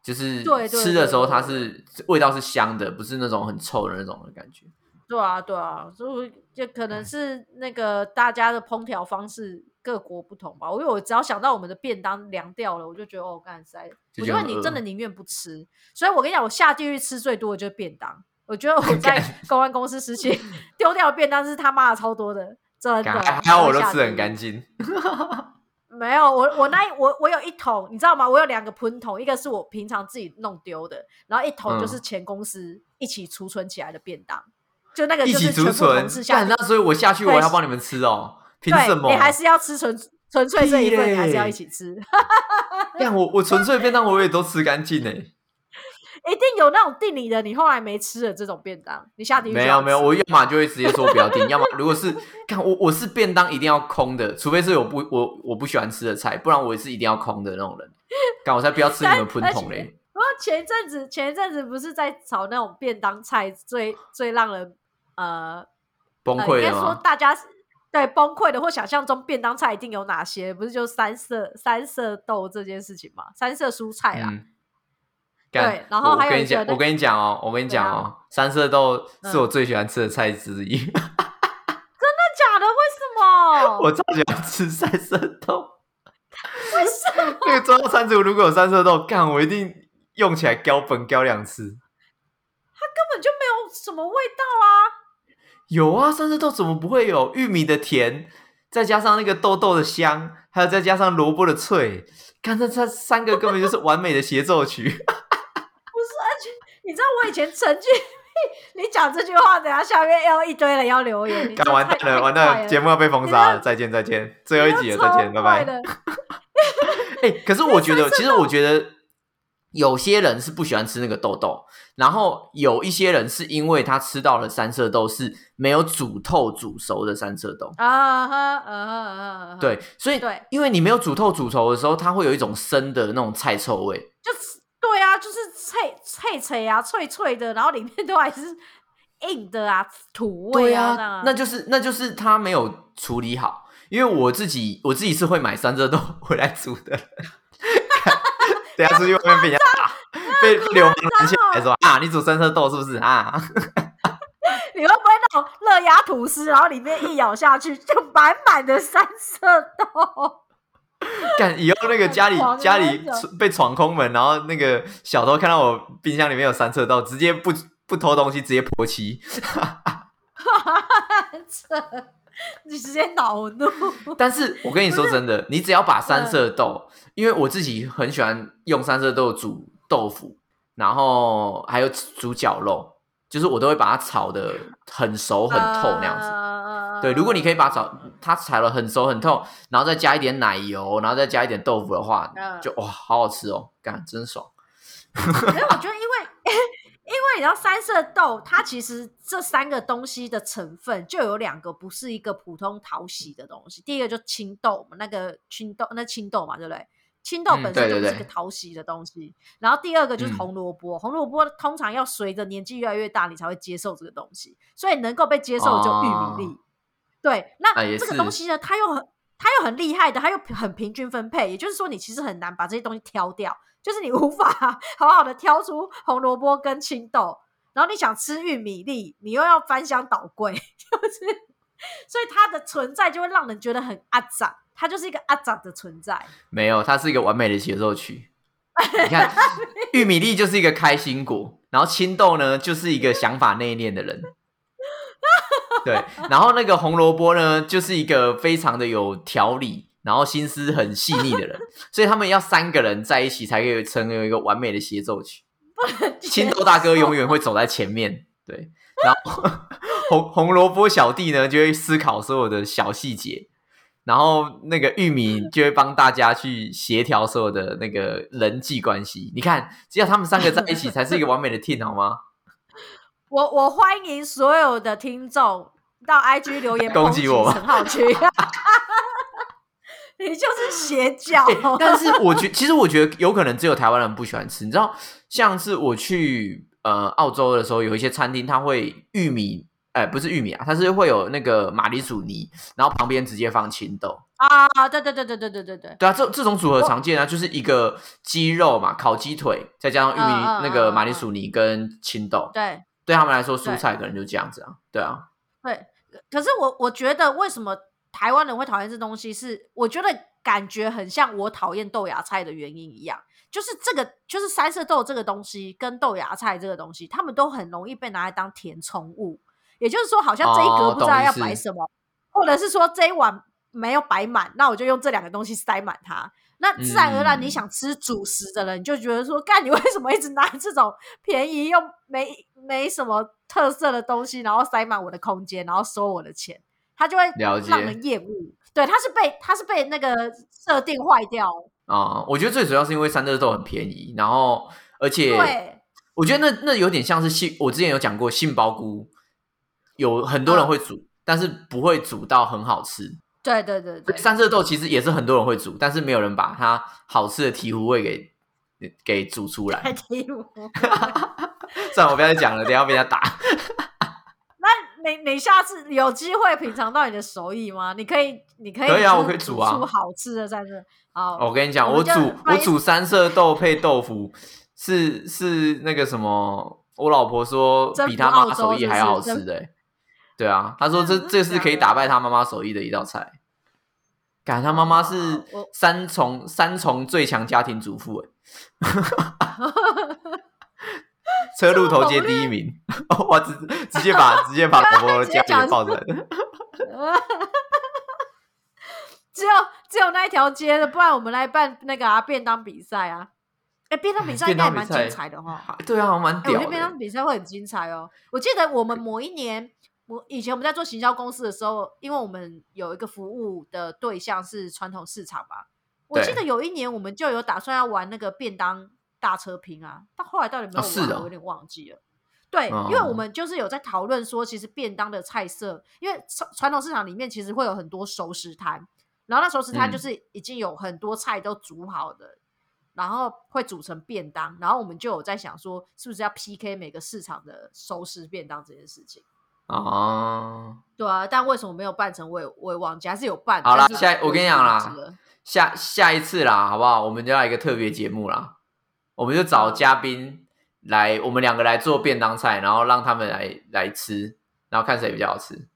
S2: 就是吃的时候它是味道是香的，不是那种很臭的那种的感觉。
S1: 对啊，对啊，所以就可能是那个大家的烹调方式各国不同吧。因为我只要想到我们的便当凉掉了，我就觉得哦，干塞，我觉得你真的宁愿不吃。所以我跟你讲，我下地狱吃最多的就是便当。我觉得我 在公安公司时期 丢掉的便当是他妈的超多的。真的，
S2: 还好我都吃很干净。
S1: 没有，我我那我我有一桶，你知道吗？我有两个喷桶，一个是我平常自己弄丢的，然后一桶就是前公司一起储存起来的便当，就那个
S2: 一起储存。那所以我下去我要帮你们吃哦，凭什么？
S1: 你还是要吃纯纯粹这一份，还是要一起吃？
S2: 但我我纯粹便当我也都吃干净呢。
S1: 一定有那种订你的，你后来没吃的这种便当，你下地狱
S2: 没有没有，我要么就会直接说不要订，要么如果是看我我是便当一定要空的，除非是我不我我不喜欢吃的菜，不然我也是一定要空的那种人。看我才不要吃你们喷桶嘞。
S1: 不过前一阵子前一阵子不是在炒那种便当菜，最最让人呃
S2: 崩溃
S1: 应该说大家对崩溃的或想象中便当菜一定有哪些？不是就三色三色豆这件事情吗？三色蔬菜啦。对，然后还有
S2: 我跟你讲，我跟你讲哦，我跟你讲哦，三色豆是我最喜欢吃的菜之一。真的
S1: 假的？为什么？
S2: 我超喜欢吃三色豆。
S1: 为什么？
S2: 那个中餐厨如果有三色豆，干我一定用起来浇粉浇两次。
S1: 它根本就没有什么味道啊！
S2: 有啊，三色豆怎么不会有玉米的甜，再加上那个豆豆的香，还有再加上萝卜的脆，看这这三个根本就是完美的协奏曲。
S1: 不是，而且你知道我以前曾经，你讲这句话，等下下面要一堆人要留言，
S2: 干完蛋了，完蛋了，节目要被封杀了，再见再见，最后一集了，再见，拜拜。哎，可是我觉得，其实我觉得有些人是不喜欢吃那个豆豆，然后有一些人是因为他吃到了三色豆是没有煮透、煮熟的三色豆啊哈啊对，所以对，因为你没有煮透、煮熟的时候，它会有一种生的那种菜臭味，
S1: 就对啊，就是脆脆脆啊，脆脆的，然后里面都还是硬的啊，土味啊，
S2: 那就是那就是他没有处理好。因为我自己我自己是会买三色豆回来煮的，等下出去外面被人家打，被 流氓拦下来说啊，你煮三色豆是不是啊？
S1: 你会不会那种热压吐司，然后里面一咬下去 就满满的三色豆？
S2: 干以后那个家里家里被闯空门，然后那个小偷看到我冰箱里面有三色豆，直接不不偷东西，直接泼漆。
S1: 你直接恼怒。
S2: 但是我跟你说真的，你只要把三色豆，因为我自己很喜欢用三色豆煮豆腐，然后还有煮绞肉，就是我都会把它炒的很熟很透那样子。对，如果你可以把炒它炒了很熟很透，然后再加一点奶油，然后再加一点豆腐的话，就哇，好好吃哦，干真爽。
S1: 没有，我觉得因为 因为你知道三色豆，它其实这三个东西的成分就有两个不是一个普通讨喜的东西。第一个就青豆嘛，那个青豆那青豆嘛，对不对？青豆本身就是一个讨喜的东西，然后第二个就是红萝卜，红萝卜通常要随着年纪越来越大，你才会接受这个东西，所以能够被接受就玉米粒。对，那这个东西呢，它又很它又很厉害的，它又很平均分配，也就是说你其实很难把这些东西挑掉，就是你无法 好好的挑出红萝卜跟青豆，然后你想吃玉米粒，你又要翻箱倒柜，就是，所以它的存在就会让人觉得很阿杂。它就是一个阿杂的存在，
S2: 没有，它是一个完美的协奏曲。你看，玉米粒就是一个开心果，然后青豆呢就是一个想法内敛的人，对，然后那个红萝卜呢就是一个非常的有条理，然后心思很细腻的人，所以他们要三个人在一起才可以成为一个完美的协奏曲。青豆大哥永远会走在前面，对，然后 红红萝卜小弟呢就会思考所有的小细节。然后那个玉米就会帮大家去协调所有的那个人际关系。你看，只要他们三个在一起，才是一个完美的 team，好吗？
S1: 我我欢迎所有的听众到 IG 留言
S2: 攻击我
S1: 陈浩区，你就是邪教。
S2: 但是我觉，其实我觉得有可能只有台湾人不喜欢吃。你知道，像是我去呃澳洲的时候，有一些餐厅它会玉米。哎，不是玉米啊，它是会有那个马铃薯泥，然后旁边直接放青豆。
S1: 啊，对对对对对对对对，
S2: 对啊，这这种组合常见啊，就是一个鸡肉嘛，烤鸡腿，再加上玉米那个马铃薯泥跟青豆，
S1: 对，
S2: 对他们来说蔬菜可能就这样子啊，对啊，
S1: 对，可是我我觉得为什么台湾人会讨厌这东西，是我觉得感觉很像我讨厌豆芽菜的原因一样，就是这个就是三色豆这个东西跟豆芽菜这个东西，他们都很容易被拿来当填充物。也就是说，好像这一格不知道要摆什么，或者是说这一碗没有摆满，那我就用这两个东西塞满它。那自然而然，你想吃主食的人就觉得说，干你为什么一直拿这种便宜又没没什么特色的东西，然后塞满我的空间，然后收我的钱，他就会让人厌恶。对，他是被他是被那个设定坏掉
S2: 啊。我觉得最主要是因为三色豆很便宜，然后而且
S1: 对，
S2: 我觉得那那有点像是杏，我之前有讲过杏鲍菇。有很多人会煮，但是不会煮到很好吃。
S1: 对对对对，
S2: 三色豆其实也是很多人会煮，但是没有人把它好吃的醍醐味给给煮出来。
S1: 醍醐，
S2: 算了，我不要再讲了，等下被人家打。
S1: 那你你下次有机会品尝到你的手艺吗？你可以，你可以，
S2: 可以啊，我可以煮啊，
S1: 煮好吃的三色。好，
S2: 我跟你讲，我煮我煮三色豆配豆腐，是是那个什么，我老婆说比他妈手艺还要好吃的。对啊，他说这这是可以打败他妈妈手艺的一道菜。感他妈妈是三重三重最强家庭主妇哎，车路头街第一名，我直直接把直接把婆婆家给抱出来
S1: 只有只有那一条街了，不然我们来办那个啊便当比赛啊！哎，便当比赛应该蛮精彩的哈。
S2: 对啊，蛮屌。
S1: 我觉得便当比赛会很精彩哦。我记得我们某一年。我以前我们在做行销公司的时候，因为我们有一个服务的对象是传统市场嘛。我记得有一年我们就有打算要玩那个便当大车拼啊，但后来到底没有玩，我有点忘记了。对，因为我们就是有在讨论说，其实便当的菜色，因为传传统市场里面其实会有很多熟食摊，然后那熟食摊就是已经有很多菜都煮好的，然后会煮成便当，然后我们就有在想说，是不是要 PK 每个市场的熟食便当这件事情。
S2: 哦，
S1: 对啊，但为什么没有办成？我也我也忘记，还是有办。
S2: 好了，下我跟你讲啦，下下一次啦，好不好？我们就要一个特别节目啦，我们就找嘉宾来，我们两个来做便当菜，然后让他们来来吃，然后看谁比较好吃，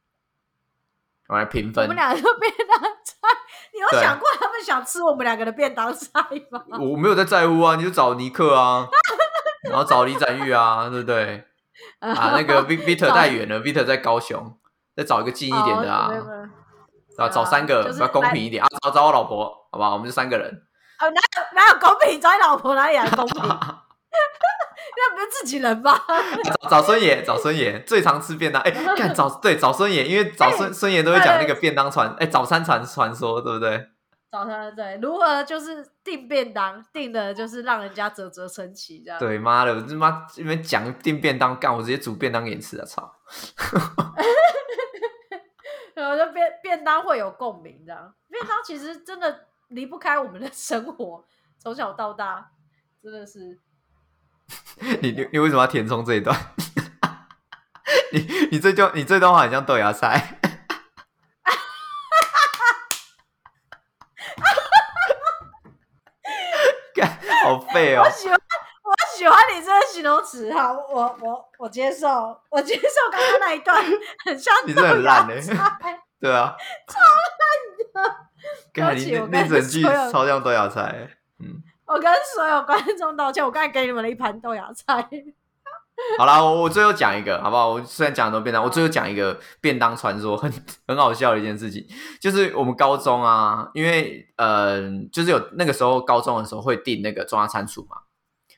S2: 我来评分。
S1: 我们两个做便当菜，你有想过他们想吃我们两个的便当菜吗？
S2: 我没有在在乎啊，你就找尼克啊，然后找李展玉啊，对不对？啊，那个 Vita 太远了，Vita 在高雄，再找一个近一点的啊，啊，找三个，比较公平一点啊，找找我老婆，好不好？我们就三个人。
S1: 哦，哪有哪有公平？找你老婆哪里来公平？那不是自己人吗？
S2: 找找孙爷，找孙爷最常吃便当。哎，看找对找孙爷，因为找孙孙爷都会讲那个便当传，哎，早餐传传说，对不对？
S1: 早餐对，如何就是订便当，订的就是让人家啧啧称奇这样。
S2: 对，妈的，我他妈因为讲订便当干，我直接煮便当给你吃啊！操！
S1: 然后就便便当会有共鸣这样，便当其实真的离不开我们的 生活，从小到大真的是。
S2: 你你你为什么要填充这一段？你你这段你这段话很像豆芽菜。好废哦！
S1: 我喜欢我喜欢你这个形容词，哈，我我我接受，我接受刚刚那一段，很像
S2: 你是很烂
S1: 哎，
S2: 对啊，
S1: 超烂的。
S2: 刚才你那那整句超像豆芽菜，嗯。
S1: 我跟所有观众道歉，我刚才给你们了一盘豆芽菜。
S2: 好啦，我我最后讲一个，好不好？我虽然讲很多便当，我最后讲一个便当传说，很 很好笑的一件事情，就是我们高中啊，因为呃，就是有那个时候高中的时候会订那个中央餐厨嘛。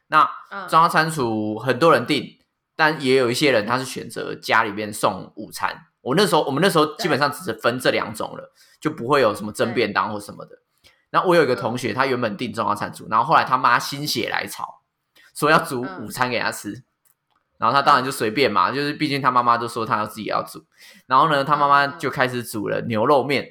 S2: 那中央餐厨很多人订，但也有一些人他是选择家里边送午餐。我那时候我们那时候基本上只是分这两种了，就不会有什么蒸便当或什么的。那我有一个同学，他原本订中央餐厨，然后后来他妈心血来潮，说要煮午餐给他吃。然后他当然就随便嘛，就是毕竟他妈妈都说他要自己要煮，然后呢，他妈妈就开始煮了牛肉面。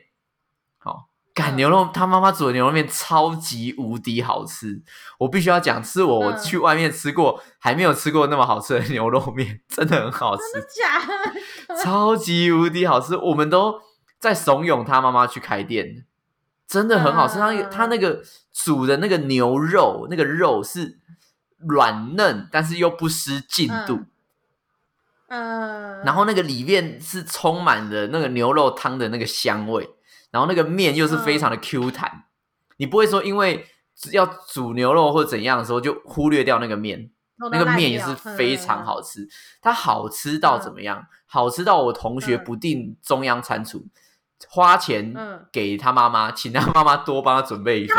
S2: 好，干牛肉，他妈妈煮的牛肉面超级无敌好吃，我必须要讲，是我去外面吃过还没有吃过那么好吃的牛肉面，真的很好吃，
S1: 真的假
S2: 的？超级无敌好吃，我们都在怂恿他妈妈去开店，真的很好吃。他他那个煮的那个牛肉，那个肉是。软嫩，但是又不失劲度。嗯，然后那个里面是充满了那个牛肉汤的那个香味，然后那个面又是非常的 Q 弹。你不会说因为要煮牛肉或怎样的时候就忽略掉那个面，那个面也是非常好吃。它好吃到怎么样？好吃到我同学不订中央餐厨，花钱给他妈妈，请他妈妈多帮他准备一份。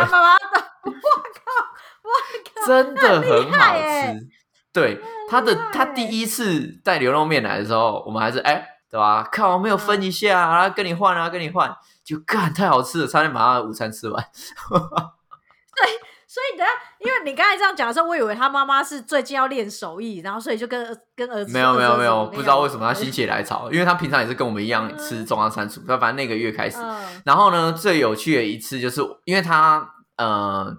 S2: 真的很好吃，对他的他第一次带牛肉面来的时候，我们还是哎，对吧？靠，没有分一下啊，跟你换啊，跟你换，就干太好吃了，差点把他午餐吃完。
S1: 对，所以等下，因为你刚才这样讲的时候，我以为他妈妈是最近要练手艺，然后所以就跟跟儿子
S2: 没有没有没有，不知道为什么他心血来潮，因为他平常也是跟我们一样吃中央餐厨，他反正那个月开始，然后呢，最有趣的一次就是因为他呃。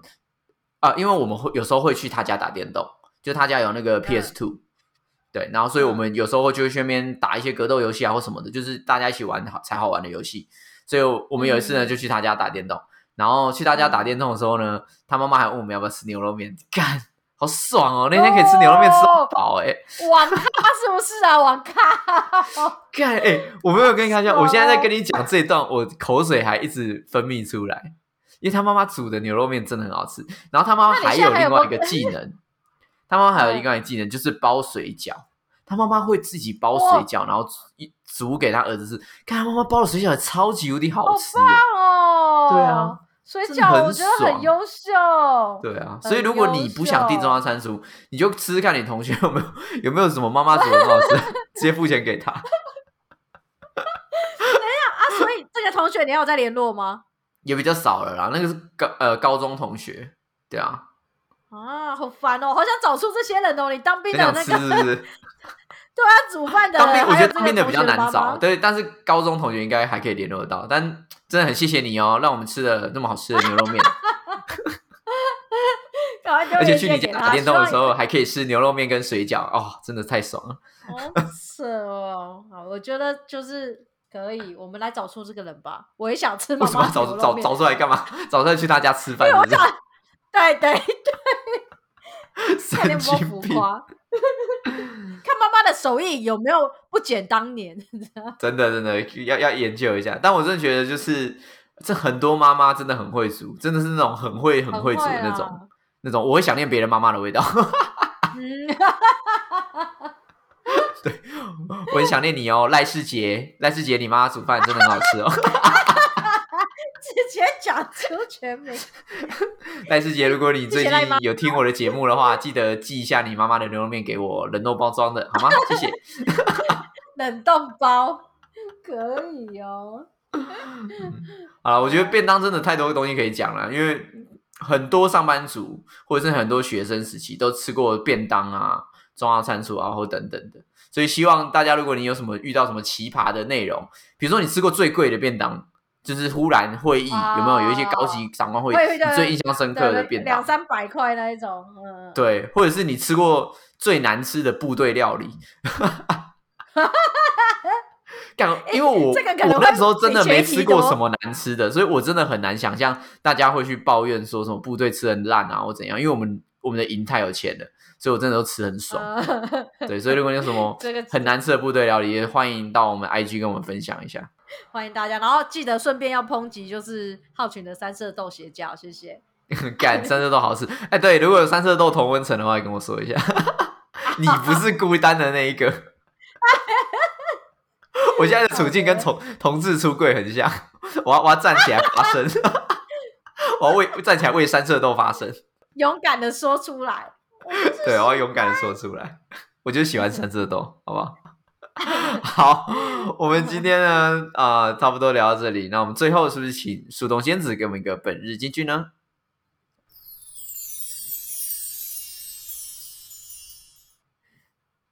S2: 啊，因为我们会有时候会去他家打电动，就他家有那个 PS Two，对，然后所以我们有时候就会去那边打一些格斗游戏啊或什么的，就是大家一起玩好才好玩的游戏。所以我们有一次呢，就去他家打电动，然后去他家打电动的时候呢，他妈妈还问我们要不要吃牛肉面，干，好爽哦！那天可以吃牛肉面吃到饱，哎，
S1: 网咖是不是啊？网咖，
S2: 干，哎，我没有跟你开玩笑，我现在在跟你讲这一段，我口水还一直分泌出来。因为他妈妈煮的牛肉面真的很好吃，然后他妈妈还有另外一个 技能，他妈妈还有一个技能就是包水饺，他妈妈会自己包水饺，然后一煮给他儿子吃。看他妈妈包的水饺超级无敌好吃
S1: 哦！
S2: 对啊，
S1: 水饺我觉得很优秀。
S2: 对啊，所以如果你不想订中央餐厨，你就吃吃看你同学有没有有没有什么妈妈煮的很好吃，直接付钱给他。
S1: 等一下啊，所以这个同学你有在联络吗？
S2: 也比较少了啦，那个是高呃高中同学，对啊，
S1: 啊，好烦哦，好想找出这些人哦。你当兵的那个，
S2: 是？
S1: 对啊，煮饭的。
S2: 当兵我觉得当兵的比较难找，对，但是高中同学应该还可以联络得到。但真的很谢谢你哦，让我们吃了那么好吃的牛肉面。而且去你家打电动的时候，还可以吃牛肉面跟水饺，哦，真的太爽了。
S1: 好扯哦，好，我觉得就是。可以，我们来找出这个人吧。我也想吃。
S2: 为什么找找找出来干嘛？找出来去他家吃饭？
S1: 对对对，
S2: 神经病！
S1: 看妈妈的手艺有没有不减当年？
S2: 真的真的要要研究一下。但我真的觉得，就是这很多妈妈真的很会煮，真的是那种很会很会煮的那种那种。我会想念别人妈妈的味道。对，我很想念你哦，赖世杰，赖世杰，你妈妈煮饭真的很好吃哦。
S1: 直接讲出全名。
S2: 赖世杰，如果你最近有听我的节目的话，记得寄一下你妈妈的牛肉面给我，冷冻包装的好吗？谢谢。
S1: 冷冻包可以哦。
S2: 好了，我觉得便当真的太多东西可以讲了，因为很多上班族或者是很多学生时期都吃过便当啊、中央餐厨啊，或等等的。所以希望大家，如果你有什么遇到什么奇葩的内容，比如说你吃过最贵的便当，就是忽然会议有没有有一些高级长官会议，最印象深刻的便
S1: 当两三百块那一种，嗯，
S2: 对，或者是你吃过最难吃的部队料理。感，因为我我那时候真的没吃过什么难吃的，所以我真的很难想象大家会去抱怨说什么部队吃很烂啊或怎样。因为我们我们的营太有钱了，所以我真的都吃很爽。对，所以如果你有什么很难吃的部队料理，也欢迎到我们 IG 跟我们分享一下。
S1: 欢迎大家，然后记得顺便要抨击就是浩群的三色豆邪教，谢谢。
S2: 干，三色豆好吃。哎，对，如果有三色豆同温层的话，跟我说一下。你不是孤单的那一个。我现在的处境跟同同志出柜很像，我要我要站起来发声，我要为站起来为三色豆发声，
S1: 勇敢的说出来。
S2: 对，我要勇敢的说出来，我就 喜欢三色豆，好不好？好，我们今天呢，啊，差不多聊到这里，那我们最后是不是请树洞仙子给我们一个本日金句呢？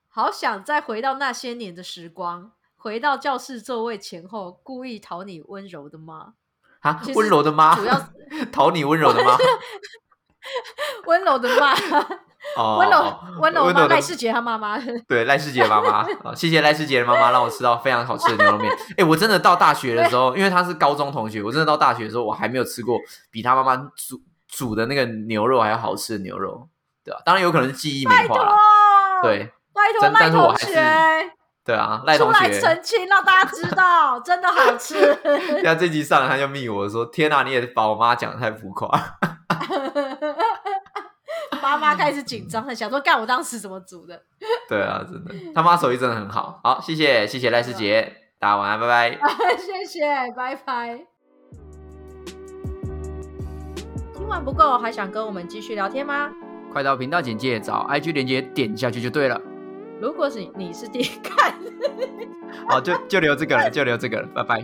S1: 好想再回到那些年的时光。回到教室座位前后，故意讨你温柔的吗？
S2: 啊，温柔的吗？主要 讨你温柔的吗？
S1: 温柔的吗？哦，温柔温柔的赖世杰他妈妈。
S2: 对，赖世杰妈妈。谢谢赖世杰的妈妈，让我吃到非常好吃的牛肉面。哎，我真的到大学的时候，因为他是高中同学，我真的到大学的时候，我还没有吃过比他妈妈煮煮的那个牛肉还要好吃的牛肉，对吧？当然有可能是记忆美化了。对，
S1: 拜托赖同学。
S2: 对啊，赖同学
S1: 澄清让大家知道，真的好吃。
S2: 那这集上来他就密我说：“天哪，你也把我妈讲的太浮夸。”
S1: 妈妈开始紧张了，想说干我当时怎么煮的？
S2: 对啊，真的，他妈手艺真的很好。好，谢谢谢谢赖世杰，大家晚安，拜拜。
S1: 谢谢，拜拜。听完不够，还想跟我们继续聊天吗？
S2: 快到频道简介找 IG 连接点下去就对了。
S1: 如果是你是第一看，
S2: 好，就就留这个了，就留这个了，拜拜。